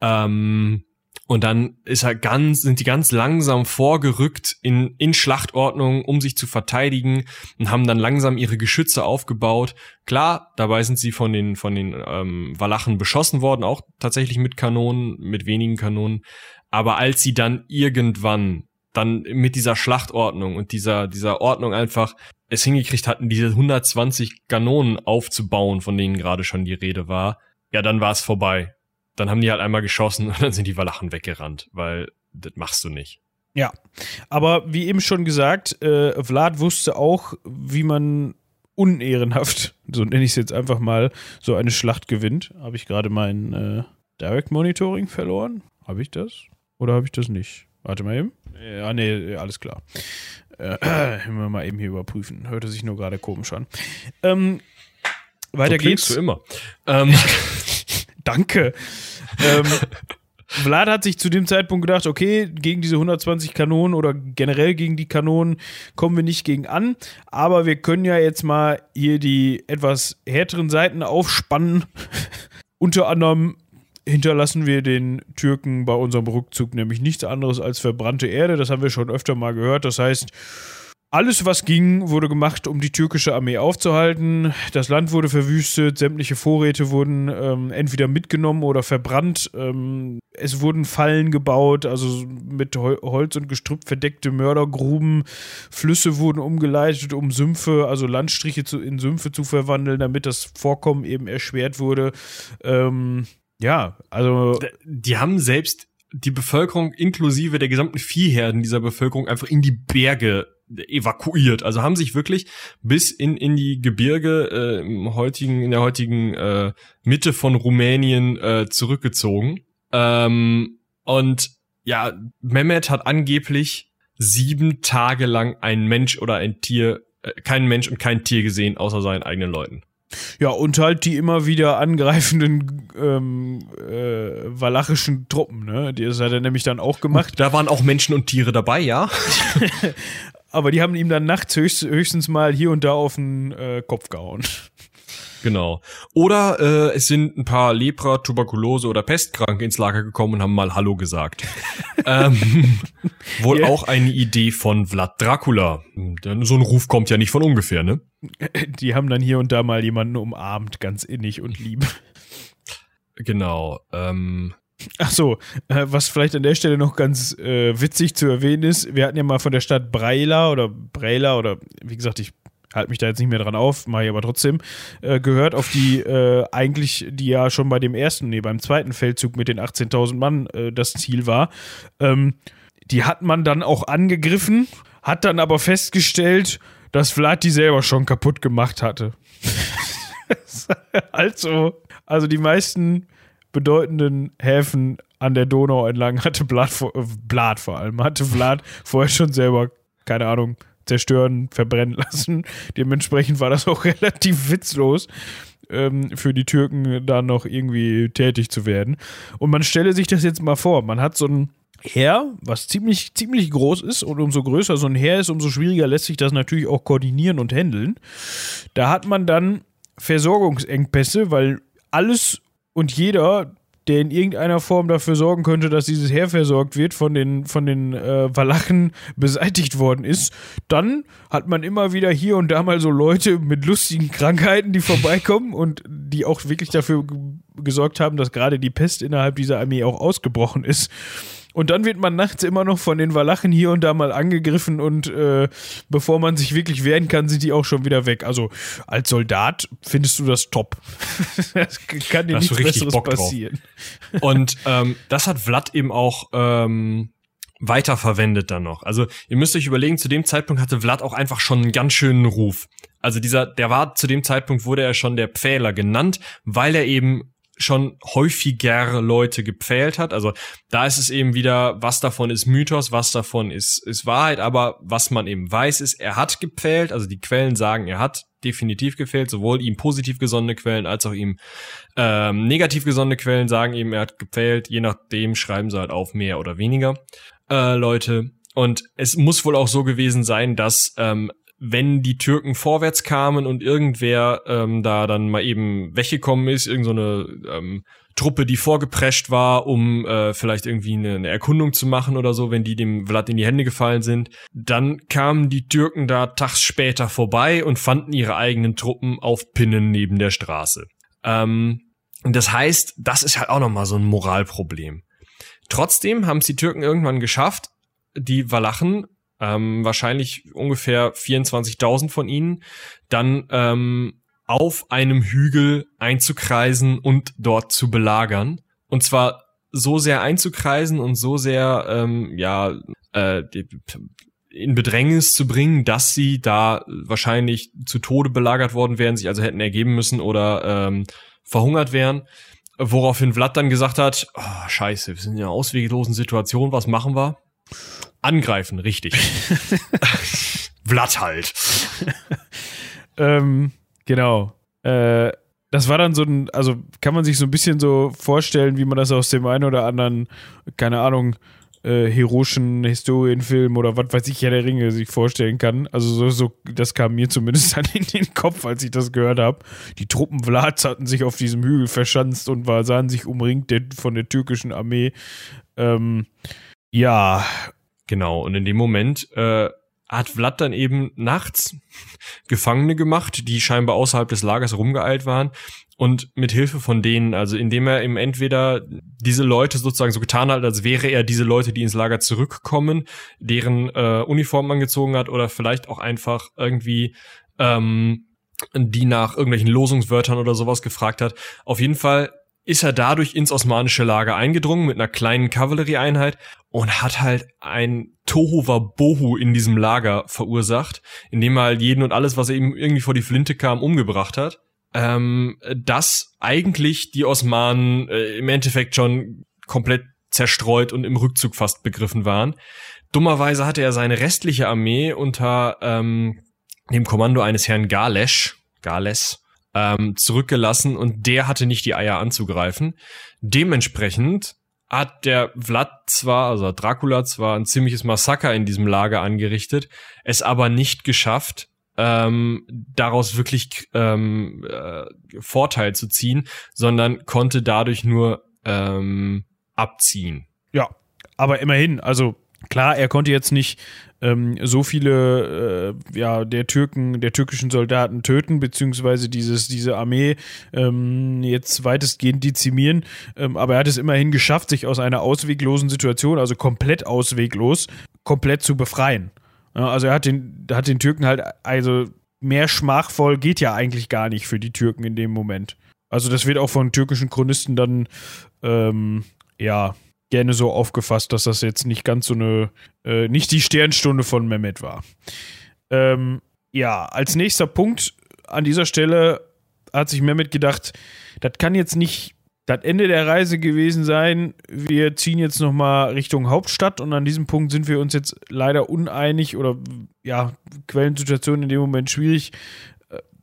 Ähm, und dann ist er ganz, sind die ganz langsam vorgerückt in, in Schlachtordnung, um sich zu verteidigen und haben dann langsam ihre Geschütze aufgebaut. Klar, dabei sind sie von den, von den ähm, Walachen beschossen worden, auch tatsächlich mit Kanonen, mit wenigen Kanonen. Aber als sie dann irgendwann dann mit dieser Schlachtordnung und dieser, dieser Ordnung einfach es hingekriegt hatten, diese 120 Kanonen aufzubauen, von denen gerade schon die Rede war, ja, dann war es vorbei. Dann haben die halt einmal geschossen und dann sind die Walachen weggerannt, weil das machst du nicht. Ja, aber wie eben schon gesagt, äh, Vlad wusste auch, wie man unehrenhaft, so nenne ich es jetzt einfach mal, so eine Schlacht gewinnt. Habe ich gerade mein äh, Direct Monitoring verloren? Habe ich das? Oder habe ich das nicht? Warte mal eben. Ja, nee, alles klar. Äh, wir mal eben hier überprüfen. Hörte sich nur gerade komisch an. Ähm, weiter so geht's. Du immer. Ähm. Danke. ähm, Vlad hat sich zu dem Zeitpunkt gedacht, okay, gegen diese 120 Kanonen oder generell gegen die Kanonen kommen wir nicht gegen an, aber wir können ja jetzt mal hier die etwas härteren Seiten aufspannen. Unter anderem hinterlassen wir den Türken bei unserem Rückzug nämlich nichts anderes als verbrannte Erde. Das haben wir schon öfter mal gehört. Das heißt, alles, was ging, wurde gemacht, um die türkische Armee aufzuhalten. Das Land wurde verwüstet, sämtliche Vorräte wurden ähm, entweder mitgenommen oder verbrannt. Ähm, es wurden Fallen gebaut, also mit Holz und Gestrüpp verdeckte Mördergruben. Flüsse wurden umgeleitet, um Sümpfe, also Landstriche zu, in Sümpfe zu verwandeln, damit das Vorkommen eben erschwert wurde. Ähm, ja, also. Die haben selbst die Bevölkerung inklusive der gesamten Viehherden dieser Bevölkerung einfach in die Berge evakuiert. Also haben sich wirklich bis in, in die Gebirge äh, im heutigen, in der heutigen äh, Mitte von Rumänien äh, zurückgezogen. Ähm, und ja, Mehmet hat angeblich sieben Tage lang ein Mensch oder ein Tier, äh, kein Mensch und kein Tier gesehen, außer seinen eigenen Leuten. Ja, und halt die immer wieder angreifenden ähm, äh, walachischen Truppen, ne? Das hat er nämlich dann auch gemacht. Da waren auch Menschen und Tiere dabei, ja. Aber die haben ihm dann nachts höchst, höchstens mal hier und da auf den äh, Kopf gehauen. Genau. Oder äh, es sind ein paar Lepra, Tuberkulose oder Pestkranke ins Lager gekommen und haben mal Hallo gesagt. ähm, wohl yeah. auch eine Idee von Vlad Dracula. Denn so ein Ruf kommt ja nicht von ungefähr, ne? Die haben dann hier und da mal jemanden umarmt, ganz innig und lieb. Genau. Ähm, Ach so, äh, was vielleicht an der Stelle noch ganz äh, witzig zu erwähnen ist, wir hatten ja mal von der Stadt Breila oder Breila oder wie gesagt, ich halte mich da jetzt nicht mehr dran auf, mache ich aber trotzdem, äh, gehört, auf die äh, eigentlich, die ja schon bei dem ersten, nee, beim zweiten Feldzug mit den 18.000 Mann äh, das Ziel war. Ähm, die hat man dann auch angegriffen, hat dann aber festgestellt, dass Vlad die selber schon kaputt gemacht hatte. also, also die meisten bedeutenden Häfen an der Donau entlang hatte Blatt vor, äh, Blatt vor allem, hatte Vlad vorher schon selber, keine Ahnung, zerstören, verbrennen lassen. Dementsprechend war das auch relativ witzlos ähm, für die Türken da noch irgendwie tätig zu werden. Und man stelle sich das jetzt mal vor, man hat so ein Heer, was ziemlich, ziemlich groß ist und umso größer so ein Heer ist, umso schwieriger lässt sich das natürlich auch koordinieren und handeln. Da hat man dann Versorgungsengpässe, weil alles und jeder, der in irgendeiner Form dafür sorgen könnte, dass dieses Heer versorgt wird, von den, von den äh, Walachen beseitigt worden ist, dann hat man immer wieder hier und da mal so Leute mit lustigen Krankheiten, die vorbeikommen und die auch wirklich dafür gesorgt haben, dass gerade die Pest innerhalb dieser Armee auch ausgebrochen ist. Und dann wird man nachts immer noch von den Walachen hier und da mal angegriffen und äh, bevor man sich wirklich wehren kann, sind die auch schon wieder weg. Also als Soldat findest du das top. das kann dir nichts Besseres Bock passieren. Drauf. Und ähm, das hat Vlad eben auch ähm, weiterverwendet dann noch. Also ihr müsst euch überlegen, zu dem Zeitpunkt hatte Vlad auch einfach schon einen ganz schönen Ruf. Also dieser, der war zu dem Zeitpunkt wurde er schon der Pfähler genannt, weil er eben schon häufiger Leute gepfählt hat. Also da ist es eben wieder, was davon ist Mythos, was davon ist, ist Wahrheit, aber was man eben weiß, ist, er hat gepfählt, also die Quellen sagen, er hat definitiv gepfählt, sowohl ihm positiv gesonnene Quellen als auch ihm ähm, negativ gesonnene Quellen sagen eben, er hat gepfählt, je nachdem schreiben sie halt auf mehr oder weniger äh, Leute. Und es muss wohl auch so gewesen sein, dass ähm, wenn die Türken vorwärts kamen und irgendwer ähm, da dann mal eben weggekommen ist, irgendeine so ähm, Truppe, die vorgeprescht war, um äh, vielleicht irgendwie eine, eine Erkundung zu machen oder so, wenn die dem Vlad in die Hände gefallen sind, dann kamen die Türken da tags später vorbei und fanden ihre eigenen Truppen auf Pinnen neben der Straße. Ähm, das heißt, das ist halt auch nochmal so ein Moralproblem. Trotzdem haben es die Türken irgendwann geschafft, die Walachen ähm, wahrscheinlich ungefähr 24.000 von ihnen, dann ähm, auf einem Hügel einzukreisen und dort zu belagern. Und zwar so sehr einzukreisen und so sehr, ähm, ja, äh, in Bedrängnis zu bringen, dass sie da wahrscheinlich zu Tode belagert worden wären, sich also hätten ergeben müssen oder ähm, verhungert wären. Woraufhin Vlad dann gesagt hat, oh, scheiße, wir sind in einer ausweglosen Situation, was machen wir? Angreifen, richtig. Blatt halt. ähm, genau. Äh, das war dann so ein, also kann man sich so ein bisschen so vorstellen, wie man das aus dem einen oder anderen, keine Ahnung, äh, heroischen Historienfilm oder was weiß ich, ja der Ringe sich vorstellen kann. Also so, so, das kam mir zumindest dann in den Kopf, als ich das gehört habe. Die Truppen Vlads hatten sich auf diesem Hügel verschanzt und war, sahen sich umringt der, von der türkischen Armee. Ähm, ja, Genau, und in dem Moment äh, hat Vlad dann eben nachts Gefangene gemacht, die scheinbar außerhalb des Lagers rumgeeilt waren und mit Hilfe von denen, also indem er eben entweder diese Leute sozusagen so getan hat, als wäre er diese Leute, die ins Lager zurückkommen, deren äh, Uniform angezogen hat oder vielleicht auch einfach irgendwie ähm, die nach irgendwelchen Losungswörtern oder sowas gefragt hat. Auf jeden Fall ist er dadurch ins osmanische Lager eingedrungen mit einer kleinen Kavallerieeinheit und hat halt ein Tohuwabohu in diesem Lager verursacht, indem er halt jeden und alles, was er ihm irgendwie vor die Flinte kam, umgebracht hat. Ähm, dass eigentlich die Osmanen äh, im Endeffekt schon komplett zerstreut und im Rückzug fast begriffen waren. Dummerweise hatte er seine restliche Armee unter ähm, dem Kommando eines Herrn Galesch, Gales, ähm, zurückgelassen und der hatte nicht die Eier anzugreifen. Dementsprechend hat der Vlad zwar, also Dracula zwar ein ziemliches Massaker in diesem Lager angerichtet, es aber nicht geschafft, ähm, daraus wirklich ähm, äh, Vorteil zu ziehen, sondern konnte dadurch nur ähm, abziehen. Ja, aber immerhin, also klar, er konnte jetzt nicht ähm, so viele äh, ja, der Türken, der türkischen Soldaten töten, beziehungsweise dieses, diese Armee ähm, jetzt weitestgehend dezimieren. Ähm, aber er hat es immerhin geschafft, sich aus einer ausweglosen Situation, also komplett ausweglos, komplett zu befreien. Also er hat den, hat den Türken halt, also mehr schmachvoll geht ja eigentlich gar nicht für die Türken in dem Moment. Also das wird auch von türkischen Chronisten dann ähm, ja gerne so aufgefasst, dass das jetzt nicht ganz so eine, äh, nicht die Sternstunde von Mehmet war. Ähm, ja, als nächster Punkt an dieser Stelle hat sich Mehmet gedacht, das kann jetzt nicht das Ende der Reise gewesen sein. Wir ziehen jetzt nochmal Richtung Hauptstadt und an diesem Punkt sind wir uns jetzt leider uneinig oder ja, Quellensituation in dem Moment schwierig,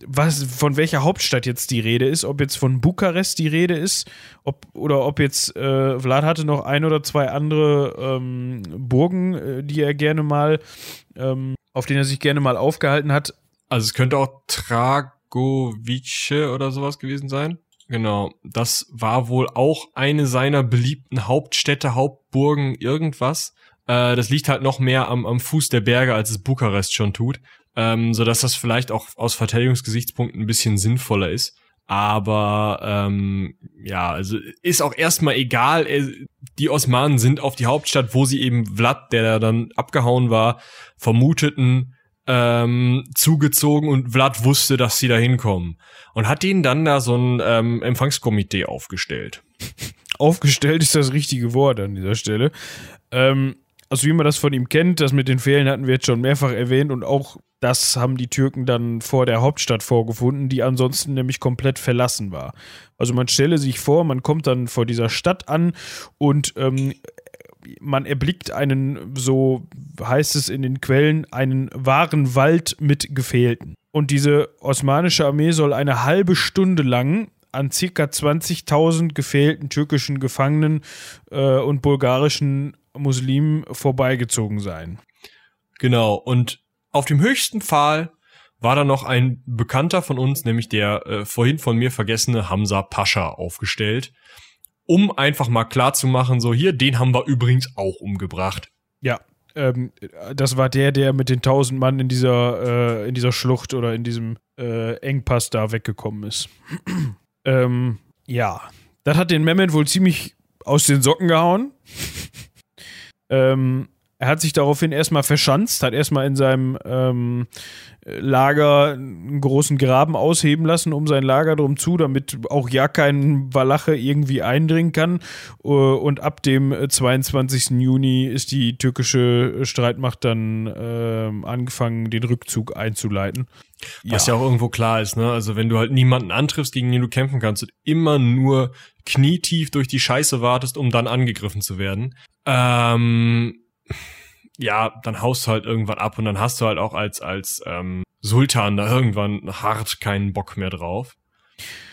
was, von welcher Hauptstadt jetzt die Rede ist, ob jetzt von Bukarest die Rede ist, ob, oder ob jetzt äh, Vlad hatte noch ein oder zwei andere ähm, Burgen, äh, die er gerne mal, ähm, auf denen er sich gerne mal aufgehalten hat. Also es könnte auch Tragovice oder sowas gewesen sein. Genau, das war wohl auch eine seiner beliebten Hauptstädte, Hauptburgen, irgendwas. Äh, das liegt halt noch mehr am, am Fuß der Berge, als es Bukarest schon tut ähm, so dass das vielleicht auch aus Verteidigungsgesichtspunkten ein bisschen sinnvoller ist. Aber ähm, ja, also ist auch erstmal egal. Äh, die Osmanen sind auf die Hauptstadt, wo sie eben Vlad, der da dann abgehauen war, vermuteten, ähm, zugezogen und Vlad wusste, dass sie da hinkommen. Und hat ihnen dann da so ein ähm, Empfangskomitee aufgestellt. Aufgestellt ist das richtige Wort an dieser Stelle. Ähm, also wie man das von ihm kennt, das mit den Fehlen hatten wir jetzt schon mehrfach erwähnt und auch das haben die Türken dann vor der Hauptstadt vorgefunden, die ansonsten nämlich komplett verlassen war. Also man stelle sich vor, man kommt dann vor dieser Stadt an und ähm, man erblickt einen, so heißt es in den Quellen, einen wahren Wald mit Gefählten. Und diese osmanische Armee soll eine halbe Stunde lang an ca. 20.000 gefählten türkischen Gefangenen äh, und bulgarischen Muslimen vorbeigezogen sein. Genau, und auf dem höchsten Pfahl war da noch ein Bekannter von uns, nämlich der äh, vorhin von mir vergessene Hamza Pascha aufgestellt, um einfach mal klar zu machen, so hier, den haben wir übrigens auch umgebracht. Ja, ähm, das war der, der mit den tausend Mann in dieser, äh, in dieser Schlucht oder in diesem äh, Engpass da weggekommen ist. ähm, ja, das hat den Mehmet wohl ziemlich aus den Socken gehauen. Ähm, er hat sich daraufhin erstmal verschanzt, hat erstmal in seinem ähm, Lager einen großen Graben ausheben lassen, um sein Lager drum zu, damit auch ja kein Walache irgendwie eindringen kann. Äh, und ab dem 22. Juni ist die türkische Streitmacht dann äh, angefangen, den Rückzug einzuleiten. Was ja. ja auch irgendwo klar ist, ne? Also wenn du halt niemanden antriffst, gegen den du kämpfen kannst und immer nur knietief durch die Scheiße wartest, um dann angegriffen zu werden. Ähm, ja, dann haust du halt irgendwann ab und dann hast du halt auch als, als ähm, Sultan da irgendwann hart keinen Bock mehr drauf.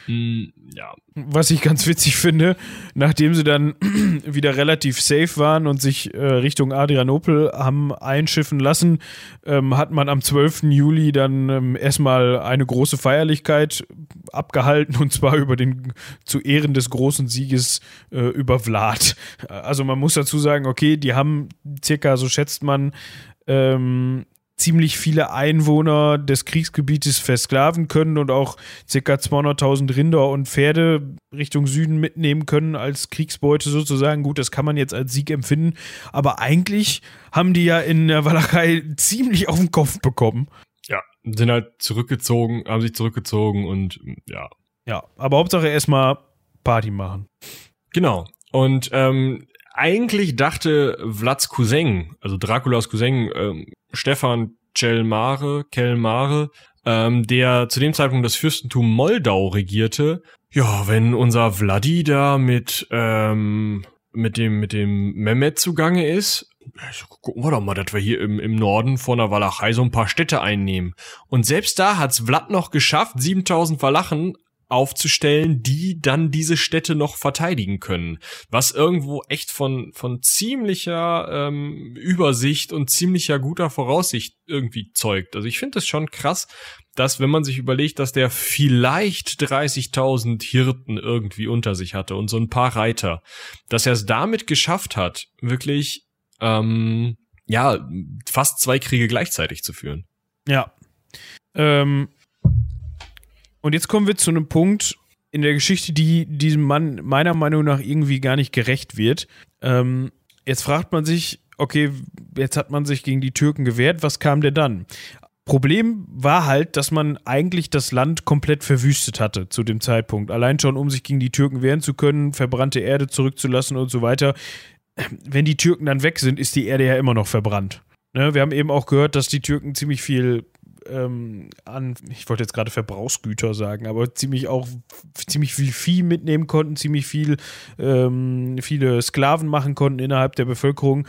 Mm, ja. Was ich ganz witzig finde, nachdem sie dann wieder relativ safe waren und sich äh, Richtung Adrianopel haben einschiffen lassen, ähm, hat man am 12. Juli dann ähm, erstmal eine große Feierlichkeit abgehalten und zwar über den zu Ehren des großen Sieges äh, über Vlad. Also man muss dazu sagen, okay, die haben circa, so schätzt man, ähm, ziemlich viele Einwohner des Kriegsgebietes versklaven können und auch ca. 200.000 Rinder und Pferde Richtung Süden mitnehmen können als Kriegsbeute sozusagen. Gut, das kann man jetzt als Sieg empfinden, aber eigentlich haben die ja in der Walachei ziemlich auf den Kopf bekommen. Ja, sind halt zurückgezogen, haben sich zurückgezogen und ja. Ja, aber Hauptsache erstmal Party machen. Genau. Und ähm, eigentlich dachte Vlads Cousin, also Draculas Cousin, ähm, Stefan Celmare, Kelmare, ähm, der zu dem Zeitpunkt das Fürstentum Moldau regierte, ja, wenn unser Vladi da mit, ähm, mit dem, mit dem Mehmet zugange ist, gucken wir doch mal, dass wir hier im, im Norden von der Walachei so ein paar Städte einnehmen. Und selbst da hat's Vlad noch geschafft, 7000 Walachen aufzustellen, die dann diese Städte noch verteidigen können. Was irgendwo echt von, von ziemlicher ähm, Übersicht und ziemlicher guter Voraussicht irgendwie zeugt. Also ich finde es schon krass, dass wenn man sich überlegt, dass der vielleicht 30.000 Hirten irgendwie unter sich hatte und so ein paar Reiter, dass er es damit geschafft hat, wirklich, ähm, ja, fast zwei Kriege gleichzeitig zu führen. Ja. Ähm, und jetzt kommen wir zu einem Punkt in der Geschichte, die diesem Mann meiner Meinung nach irgendwie gar nicht gerecht wird. Ähm, jetzt fragt man sich, okay, jetzt hat man sich gegen die Türken gewehrt, was kam denn dann? Problem war halt, dass man eigentlich das Land komplett verwüstet hatte zu dem Zeitpunkt. Allein schon, um sich gegen die Türken wehren zu können, verbrannte Erde zurückzulassen und so weiter. Wenn die Türken dann weg sind, ist die Erde ja immer noch verbrannt. Ne? Wir haben eben auch gehört, dass die Türken ziemlich viel ähm, an, ich wollte jetzt gerade Verbrauchsgüter sagen, aber ziemlich auch ziemlich viel Vieh mitnehmen konnten, ziemlich viel ähm, viele Sklaven machen konnten innerhalb der Bevölkerung.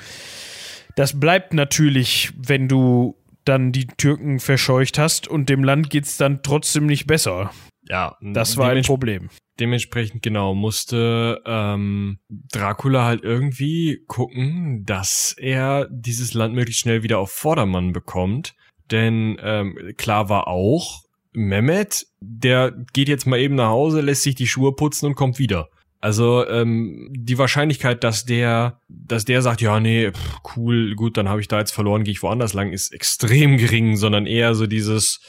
Das bleibt natürlich, wenn du dann die Türken verscheucht hast und dem Land geht es dann trotzdem nicht besser. Ja, das war ein Problem. Dementsprechend genau musste ähm, Dracula halt irgendwie gucken, dass er dieses Land möglichst schnell wieder auf Vordermann bekommt denn ähm, klar war auch, Mehmet, der geht jetzt mal eben nach Hause, lässt sich die Schuhe putzen und kommt wieder. Also ähm, die Wahrscheinlichkeit, dass der, dass der sagt, ja nee, pff, cool, gut, dann habe ich da jetzt verloren, gehe ich woanders lang, ist extrem gering, sondern eher so dieses,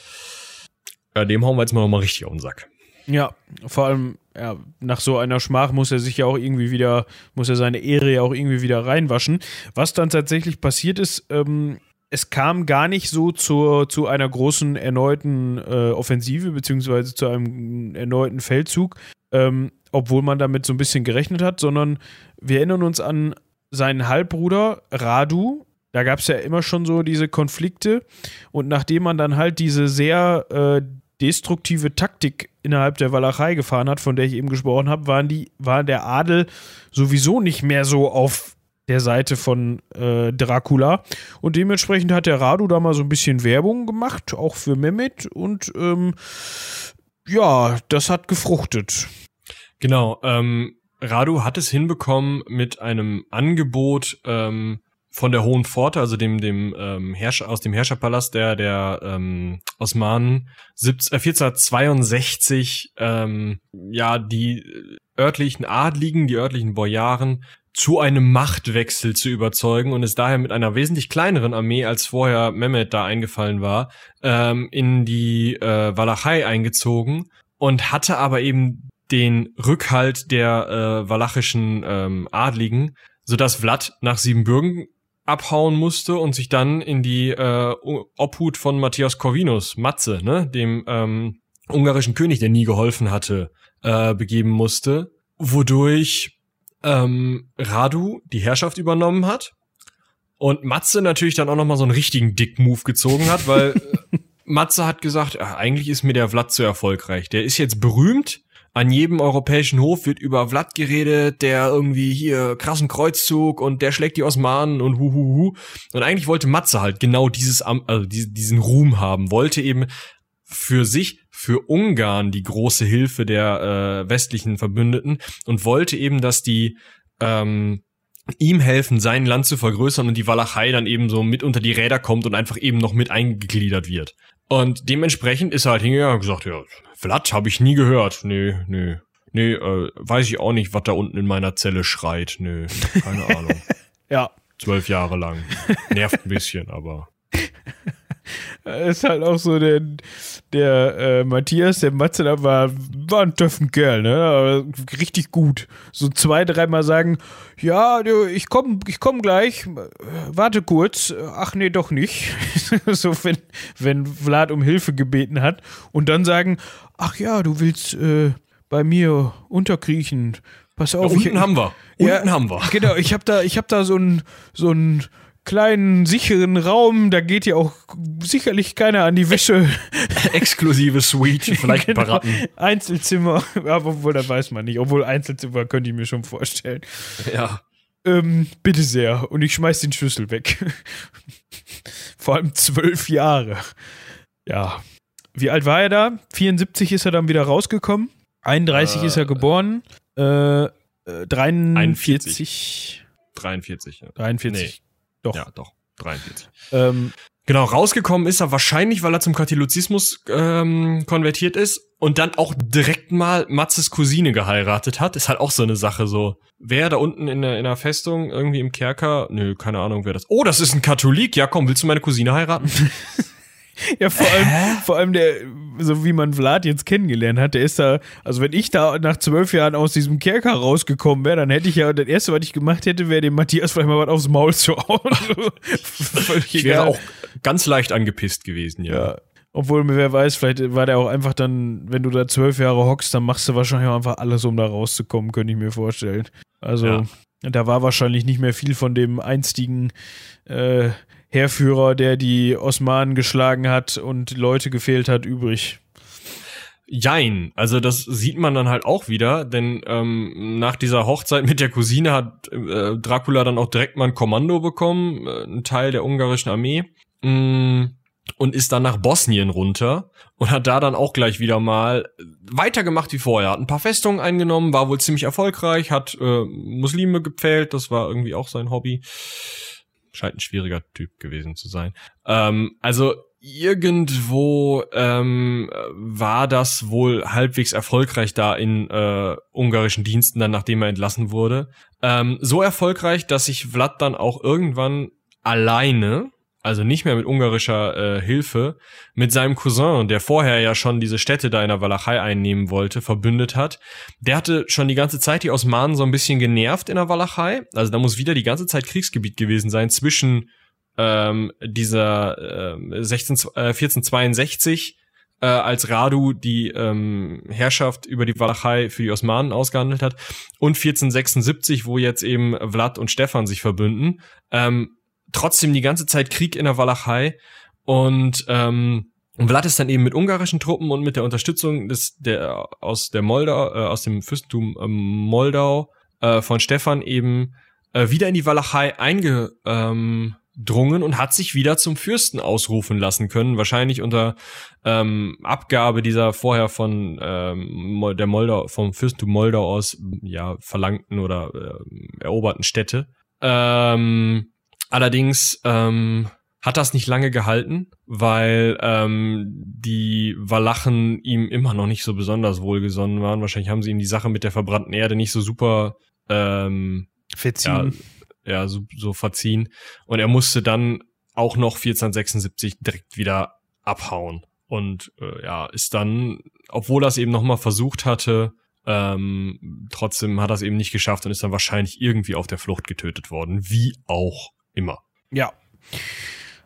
ja, dem hauen wir jetzt mal nochmal richtig auf den Sack. Ja, vor allem ja, nach so einer Schmach muss er sich ja auch irgendwie wieder, muss er seine Ehre ja auch irgendwie wieder reinwaschen. Was dann tatsächlich passiert ist, ähm, es kam gar nicht so zur, zu einer großen erneuten äh, Offensive, beziehungsweise zu einem erneuten Feldzug, ähm, obwohl man damit so ein bisschen gerechnet hat, sondern wir erinnern uns an seinen Halbbruder Radu. Da gab es ja immer schon so diese Konflikte. Und nachdem man dann halt diese sehr äh, destruktive Taktik innerhalb der Walachei gefahren hat, von der ich eben gesprochen habe, waren die, war der Adel sowieso nicht mehr so auf der Seite von äh, Dracula. Und dementsprechend hat der Radu da mal so ein bisschen Werbung gemacht, auch für Mehmet. Und ähm, ja, das hat gefruchtet. Genau, ähm, Radu hat es hinbekommen mit einem Angebot ähm, von der Hohen Pforte, also dem, dem ähm, Herrscher, aus dem Herrscherpalast der, der ähm, Osmanen 17, äh, 1462 ähm, ja die örtlichen Adligen, die örtlichen Bojaren zu einem Machtwechsel zu überzeugen und ist daher mit einer wesentlich kleineren Armee, als vorher Mehmet da eingefallen war, ähm, in die äh, Walachei eingezogen und hatte aber eben den Rückhalt der äh, walachischen ähm, Adligen, sodass Vlad nach Siebenbürgen abhauen musste und sich dann in die äh, Obhut von Matthias Corvinus, Matze, ne, dem ähm, ungarischen König, der nie geholfen hatte, äh, begeben musste, wodurch ähm, Radu die Herrschaft übernommen hat und Matze natürlich dann auch noch mal so einen richtigen Dick-Move gezogen hat, weil äh, Matze hat gesagt, ach, eigentlich ist mir der Vlad zu erfolgreich. Der ist jetzt berühmt, an jedem europäischen Hof wird über Vlad geredet, der irgendwie hier krassen Kreuzzug und der schlägt die Osmanen und huhuhu. Und eigentlich wollte Matze halt genau dieses, also diesen Ruhm haben, wollte eben für sich, für Ungarn die große Hilfe der äh, westlichen Verbündeten und wollte eben, dass die ähm, ihm helfen, sein Land zu vergrößern und die Walachei dann eben so mit unter die Räder kommt und einfach eben noch mit eingegliedert wird. Und dementsprechend ist er halt hingegangen und gesagt, ja, Vlad habe ich nie gehört. Nö, nö. Nee, äh, weiß ich auch nicht, was da unten in meiner Zelle schreit. Nö, keine Ahnung. ja. Zwölf Jahre lang. Nervt ein bisschen, aber. ist halt auch so der, der äh, Matthias, der Matze, da war, war ein töffen Kerl, ne? Aber richtig gut. So zwei, dreimal sagen, ja, ich komm, ich komm gleich, warte kurz, ach nee, doch nicht. so, wenn, wenn Vlad um Hilfe gebeten hat und dann sagen, ach ja, du willst äh, bei mir unterkriechen. Pass auf. Ja, unten ich, haben wir. Unten ja, haben wir. Genau, ich hab da, ich hab da so ein, so ein kleinen, sicheren Raum. Da geht ja auch sicherlich keiner an die Wäsche. Exklusive Suite, vielleicht genau. Baratten. Einzelzimmer, aber obwohl, da weiß man nicht. Obwohl Einzelzimmer könnte ich mir schon vorstellen. Ja. Ähm, bitte sehr. Und ich schmeiß den Schlüssel weg. Vor allem zwölf Jahre. Ja. Wie alt war er da? 74 ist er dann wieder rausgekommen. 31 äh, ist er geboren. Äh, 43. 43. Ja. 43. Nee. Doch. Ja, doch. 43. Ähm, genau, rausgekommen ist er wahrscheinlich, weil er zum Katholizismus ähm, konvertiert ist und dann auch direkt mal Matzes Cousine geheiratet hat. Ist halt auch so eine Sache so. Wer da unten in der, in der Festung, irgendwie im Kerker, nö, keine Ahnung, wer das. Oh, das ist ein Katholik. Ja, komm, willst du meine Cousine heiraten? Ja, vor allem, vor allem der, so wie man Vlad jetzt kennengelernt hat, der ist da, also wenn ich da nach zwölf Jahren aus diesem Kerker rausgekommen wäre, dann hätte ich ja, das erste, was ich gemacht hätte, wäre dem Matthias vielleicht mal was aufs Maul zu hauen. ich wäre auch ganz leicht angepisst gewesen, ja. ja. Obwohl, wer weiß, vielleicht war der auch einfach dann, wenn du da zwölf Jahre hockst, dann machst du wahrscheinlich auch einfach alles, um da rauszukommen, könnte ich mir vorstellen. Also, ja. da war wahrscheinlich nicht mehr viel von dem einstigen äh, Heerführer, der die Osmanen geschlagen hat und Leute gefehlt hat, übrig. Jein, also das sieht man dann halt auch wieder, denn ähm, nach dieser Hochzeit mit der Cousine hat äh, Dracula dann auch direkt mal ein Kommando bekommen, äh, ein Teil der ungarischen Armee, mh, mm, und ist dann nach Bosnien runter und hat da dann auch gleich wieder mal weitergemacht wie vorher, hat ein paar Festungen eingenommen, war wohl ziemlich erfolgreich, hat äh, Muslime gepfählt, das war irgendwie auch sein Hobby scheint ein schwieriger Typ gewesen zu sein. Ähm, also irgendwo ähm, war das wohl halbwegs erfolgreich da in äh, ungarischen Diensten, dann nachdem er entlassen wurde. Ähm, so erfolgreich, dass sich Vlad dann auch irgendwann alleine also nicht mehr mit ungarischer äh, Hilfe, mit seinem Cousin, der vorher ja schon diese Städte da in der Walachei einnehmen wollte, verbündet hat. Der hatte schon die ganze Zeit die Osmanen so ein bisschen genervt in der Walachei. Also da muss wieder die ganze Zeit Kriegsgebiet gewesen sein zwischen ähm, dieser äh, 16, äh, 1462 äh, als Radu die ähm, Herrschaft über die Walachei für die Osmanen ausgehandelt hat und 1476, wo jetzt eben Vlad und Stefan sich verbünden. Ähm, trotzdem die ganze Zeit Krieg in der Walachei und ähm, Vlad ist dann eben mit ungarischen Truppen und mit der Unterstützung des der aus der Moldau äh, aus dem Fürstentum äh, Moldau äh, von Stefan eben äh, wieder in die Walachei einge ähm, drungen und hat sich wieder zum Fürsten ausrufen lassen können, wahrscheinlich unter ähm, Abgabe dieser vorher von ähm, der Moldau vom Fürstentum Moldau aus ja verlangten oder äh, eroberten Städte. Ähm, allerdings ähm, hat das nicht lange gehalten, weil ähm, die Walachen ihm immer noch nicht so besonders wohlgesonnen waren. Wahrscheinlich haben sie ihm die Sache mit der verbrannten Erde nicht so super ähm, verziehen. Ja, ja, so, so verziehen. Und er musste dann auch noch 1476 direkt wieder abhauen. Und äh, ja, ist dann, obwohl er es eben nochmal versucht hatte, ähm, trotzdem hat er es eben nicht geschafft und ist dann wahrscheinlich irgendwie auf der Flucht getötet worden. Wie auch immer. Ja.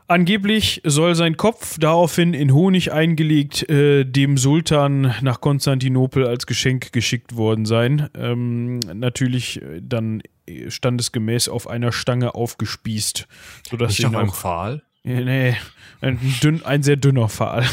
Angeblich soll sein Kopf daraufhin in Honig eingelegt äh, dem Sultan nach Konstantinopel als Geschenk geschickt worden sein. Ähm, natürlich äh, dann standesgemäß auf einer Stange aufgespießt. Sodass Nicht auf einem Pfahl? Nee, ein, dünn, ein sehr dünner Pfahl.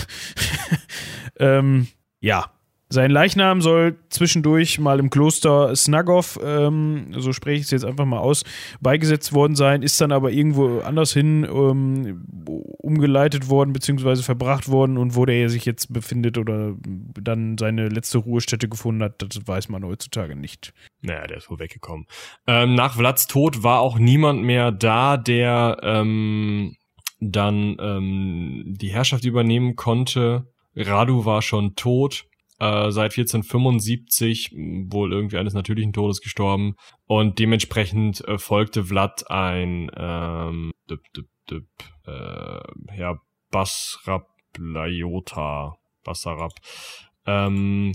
ähm, ja, sein Leichnam soll zwischendurch mal im Kloster Snagov, ähm, so spreche ich es jetzt einfach mal aus, beigesetzt worden sein, ist dann aber irgendwo anders hin ähm, umgeleitet worden, beziehungsweise verbracht worden und wo der sich jetzt befindet oder dann seine letzte Ruhestätte gefunden hat, das weiß man heutzutage nicht. Naja, der ist wohl weggekommen. Ähm, nach Vlads Tod war auch niemand mehr da, der ähm, dann ähm, die Herrschaft übernehmen konnte. Radu war schon tot äh, seit 1475 wohl irgendwie eines natürlichen Todes gestorben und dementsprechend äh, folgte Vlad ein ähm, dip, dip, dip, äh, Herr Basrab Lajota Basarab ähm,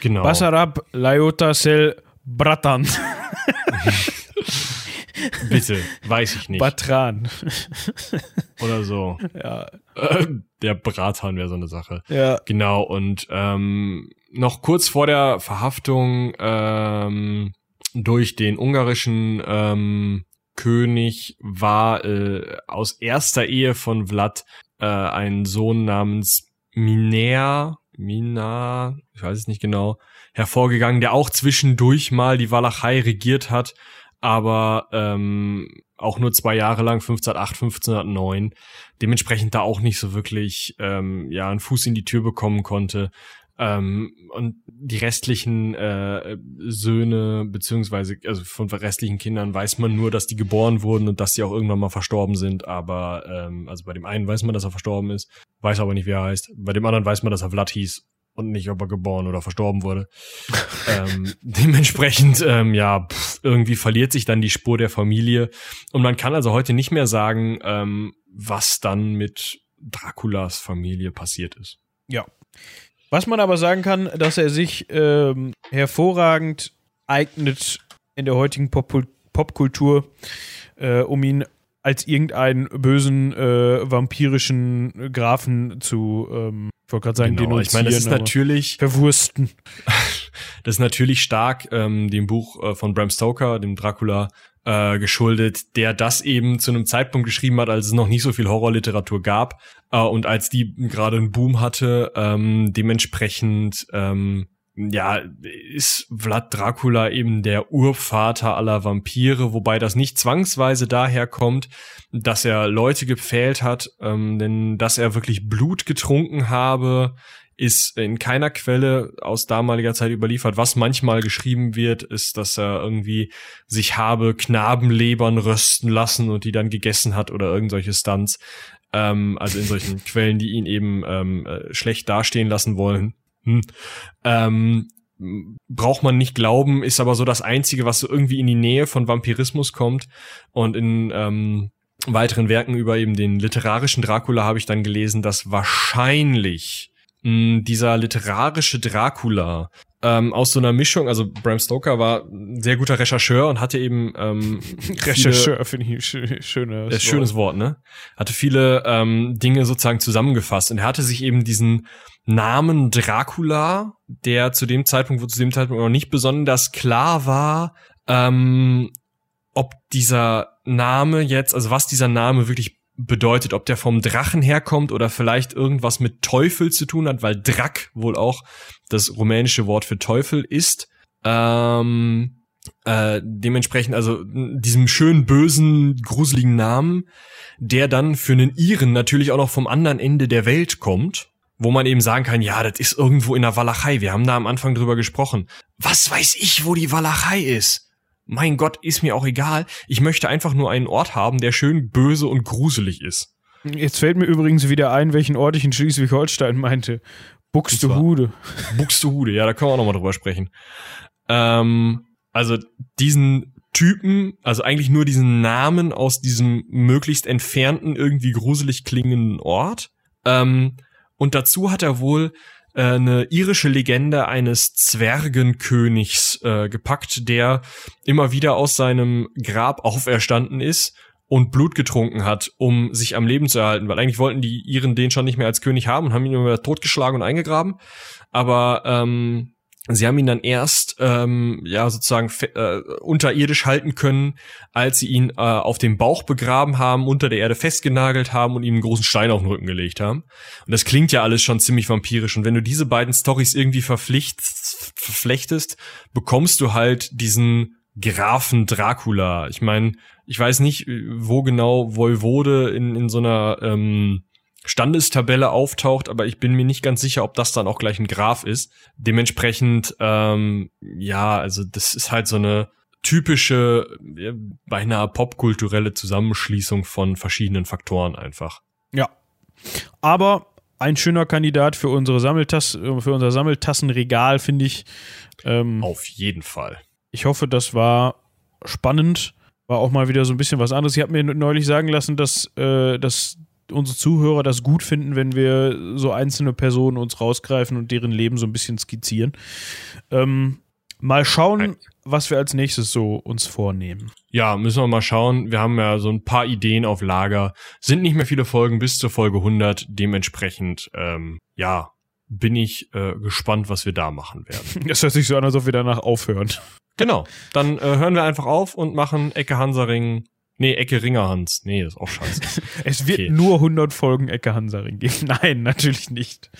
genau Basarab Lajota Sel Bratan Bitte, weiß ich nicht. Batran. Oder so. Ja. Der Bratan wäre so eine Sache. Ja. Genau, und ähm, noch kurz vor der Verhaftung ähm, durch den ungarischen ähm, König war äh, aus erster Ehe von Vlad äh, ein Sohn namens Miner, Mina, ich weiß es nicht genau, hervorgegangen, der auch zwischendurch mal die Walachei regiert hat aber ähm, auch nur zwei Jahre lang, 1508, 1509, dementsprechend da auch nicht so wirklich ähm, ja einen Fuß in die Tür bekommen konnte. Ähm, und die restlichen äh, Söhne, beziehungsweise also von restlichen Kindern weiß man nur, dass die geboren wurden und dass sie auch irgendwann mal verstorben sind. Aber ähm, also bei dem einen weiß man, dass er verstorben ist, weiß aber nicht, wie er heißt. Bei dem anderen weiß man, dass er Vlad hieß und nicht, ob er geboren oder verstorben wurde. ähm, dementsprechend, ähm, ja, pff, irgendwie verliert sich dann die Spur der Familie. Und man kann also heute nicht mehr sagen, ähm, was dann mit Draculas Familie passiert ist. Ja. Was man aber sagen kann, dass er sich ähm, hervorragend eignet in der heutigen Pop Popkultur, äh, um ihn als irgendeinen bösen äh, vampirischen Grafen zu ähm, ich wollte gerade sagen, genau, ich meine, das ist natürlich verwursten. das ist natürlich stark ähm, dem Buch äh, von Bram Stoker, dem Dracula, äh, geschuldet, der das eben zu einem Zeitpunkt geschrieben hat, als es noch nicht so viel Horrorliteratur gab äh, und als die gerade einen Boom hatte. Ähm, dementsprechend ähm, ja, ist Vlad Dracula eben der Urvater aller Vampire, wobei das nicht zwangsweise daher kommt, dass er Leute gepfählt hat, ähm, denn dass er wirklich Blut getrunken habe, ist in keiner Quelle aus damaliger Zeit überliefert. Was manchmal geschrieben wird, ist, dass er irgendwie sich habe Knabenlebern rösten lassen und die dann gegessen hat oder irgendwelche Stunts. Ähm, also in solchen Quellen, die ihn eben ähm, äh, schlecht dastehen lassen wollen hm, ähm, braucht man nicht glauben, ist aber so das Einzige, was so irgendwie in die Nähe von Vampirismus kommt. Und in ähm, weiteren Werken über eben den literarischen Dracula habe ich dann gelesen, dass wahrscheinlich mh, hm, dieser literarische Dracula ähm, aus so einer Mischung, also Bram Stoker war ein sehr guter Rechercheur und hatte eben ähm, Rechercheur finde ich schönes, Wort. schönes Wort, ne? Hatte viele ähm, Dinge sozusagen zusammengefasst und er hatte sich eben diesen Namen Dracula, der zu dem Zeitpunkt, wo zu dem Zeitpunkt noch nicht besonders klar war, ähm, ob dieser Name jetzt, also was dieser Name wirklich bedeutet, ob der vom Drachen herkommt oder vielleicht irgendwas mit Teufel zu tun hat, weil Drak wohl auch das rumänische Wort für Teufel ist. Ähm, äh, dementsprechend also diesem schön bösen, gruseligen Namen, der dann für einen Iren natürlich auch noch vom anderen Ende der Welt kommt, wo man eben sagen kann, ja, das ist irgendwo in der Walachei. Wir haben da am Anfang drüber gesprochen. Was weiß ich, wo die Walachei ist? Mein Gott, ist mir auch egal. Ich möchte einfach nur einen Ort haben, der schön böse und gruselig ist. Jetzt fällt mir übrigens wieder ein, welchen Ort ich in Schleswig-Holstein meinte. Buxtehude. Buxtehude, ja, da können wir auch nochmal drüber sprechen. Ähm, also diesen Typen, also eigentlich nur diesen Namen aus diesem möglichst entfernten, irgendwie gruselig klingenden Ort. Ähm, und dazu hat er wohl äh, eine irische Legende eines Zwergenkönigs äh, gepackt, der immer wieder aus seinem Grab auferstanden ist und Blut getrunken hat, um sich am Leben zu erhalten, weil eigentlich wollten die Iren den schon nicht mehr als König haben und haben ihn immer totgeschlagen und eingegraben. Aber ähm, Sie haben ihn dann erst ähm, ja sozusagen äh, unterirdisch halten können, als sie ihn äh, auf dem Bauch begraben haben, unter der Erde festgenagelt haben und ihm einen großen Stein auf den Rücken gelegt haben. Und das klingt ja alles schon ziemlich vampirisch. Und wenn du diese beiden Stories irgendwie verflechtest, bekommst du halt diesen Grafen Dracula. Ich meine, ich weiß nicht, wo genau Voivode in, in so einer ähm, Standestabelle auftaucht, aber ich bin mir nicht ganz sicher, ob das dann auch gleich ein Graph ist. Dementsprechend, ähm, ja, also das ist halt so eine typische, ja, beinahe popkulturelle Zusammenschließung von verschiedenen Faktoren einfach. Ja. Aber ein schöner Kandidat für unsere Sammeltasse, für unser Sammeltassenregal, finde ich. Ähm, Auf jeden Fall. Ich hoffe, das war spannend. War auch mal wieder so ein bisschen was anderes. Ich habe mir neulich sagen lassen, dass, äh, dass unsere Zuhörer das gut finden, wenn wir so einzelne Personen uns rausgreifen und deren Leben so ein bisschen skizzieren. Ähm, mal schauen, was wir als nächstes so uns vornehmen. Ja, müssen wir mal schauen. Wir haben ja so ein paar Ideen auf Lager. Sind nicht mehr viele Folgen bis zur Folge 100. Dementsprechend, ähm, ja, bin ich äh, gespannt, was wir da machen werden. Das hört sich so an, als ob wir danach aufhören. Genau. Dann äh, hören wir einfach auf und machen Ecke Hansaring Nee, Ecke Ringerhans. Nee, das ist auch scheiße. es wird okay. nur 100 Folgen Ecke Hansaring geben. Nein, natürlich nicht.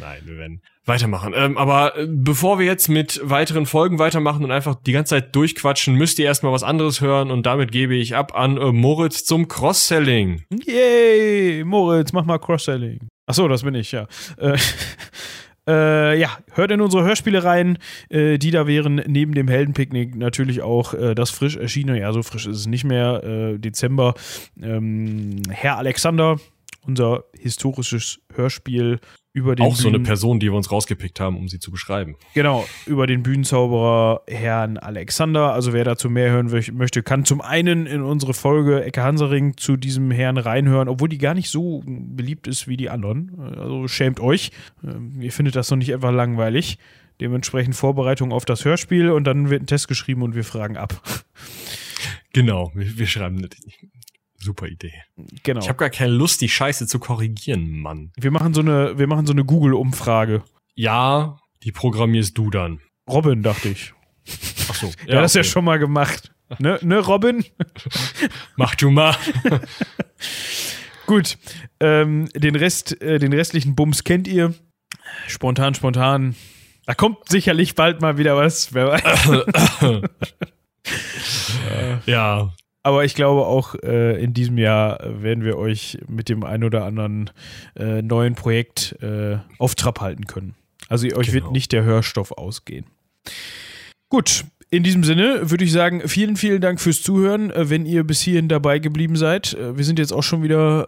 Nein, wir werden weitermachen. Ähm, aber äh, bevor wir jetzt mit weiteren Folgen weitermachen und einfach die ganze Zeit durchquatschen, müsst ihr erstmal was anderes hören und damit gebe ich ab an äh, Moritz zum Cross-Selling. Yay! Moritz, mach mal Cross-Selling. Ach so, das bin ich, ja. Äh, Äh, ja, hört in unsere Hörspiele rein. Äh, die da wären neben dem Heldenpicknick natürlich auch äh, das frisch erschienene, ja, so frisch ist es nicht mehr, äh, Dezember. Ähm, Herr Alexander, unser historisches Hörspiel über den Auch so eine Person, die wir uns rausgepickt haben, um sie zu beschreiben. Genau, über den Bühnenzauberer Herrn Alexander. Also wer dazu mehr hören möchte, kann zum einen in unsere Folge Ecke Hansering zu diesem Herrn reinhören, obwohl die gar nicht so beliebt ist wie die anderen. Also schämt euch. Ähm, ihr findet das noch nicht etwa langweilig. Dementsprechend Vorbereitung auf das Hörspiel und dann wird ein Test geschrieben und wir fragen ab. Genau, wir, wir schreiben Super Idee. Genau. Ich habe gar keine Lust, die Scheiße zu korrigieren, Mann. Wir machen so eine, wir machen so eine Google-Umfrage. Ja, die programmierst du dann. Robin, dachte ich. Ach so. Ja, ja das okay. ja schon mal gemacht. Ne, ne Robin? Mach du mal. Gut. Ähm, den Rest, äh, den restlichen Bums kennt ihr. Spontan, spontan. Da kommt sicherlich bald mal wieder was. Wer weiß. ja, aber ich glaube auch äh, in diesem Jahr werden wir euch mit dem ein oder anderen äh, neuen Projekt äh, auf Trab halten können. Also euch genau. wird nicht der Hörstoff ausgehen. Gut, in diesem Sinne würde ich sagen, vielen, vielen Dank fürs Zuhören, äh, wenn ihr bis hierhin dabei geblieben seid. Äh, wir sind jetzt auch schon wieder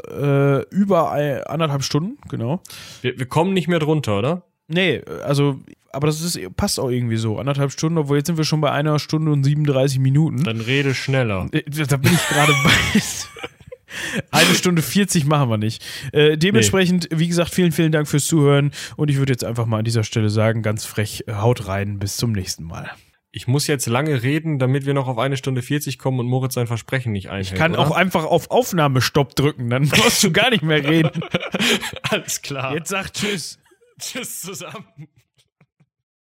äh, über anderthalb Stunden, genau. Wir, wir kommen nicht mehr drunter, oder? Nee, also aber das ist, passt auch irgendwie so. Anderthalb Stunden, obwohl jetzt sind wir schon bei einer Stunde und 37 Minuten. Dann rede schneller. Äh, da bin ich gerade bei. Eine Stunde 40 machen wir nicht. Äh, dementsprechend, nee. wie gesagt, vielen, vielen Dank fürs Zuhören. Und ich würde jetzt einfach mal an dieser Stelle sagen, ganz frech, äh, haut rein. Bis zum nächsten Mal. Ich muss jetzt lange reden, damit wir noch auf eine Stunde 40 kommen und Moritz sein Versprechen nicht einhält. Ich kann oder? auch einfach auf Aufnahmestopp drücken, dann musst du gar nicht mehr reden. Alles klar. Jetzt sag Tschüss. To some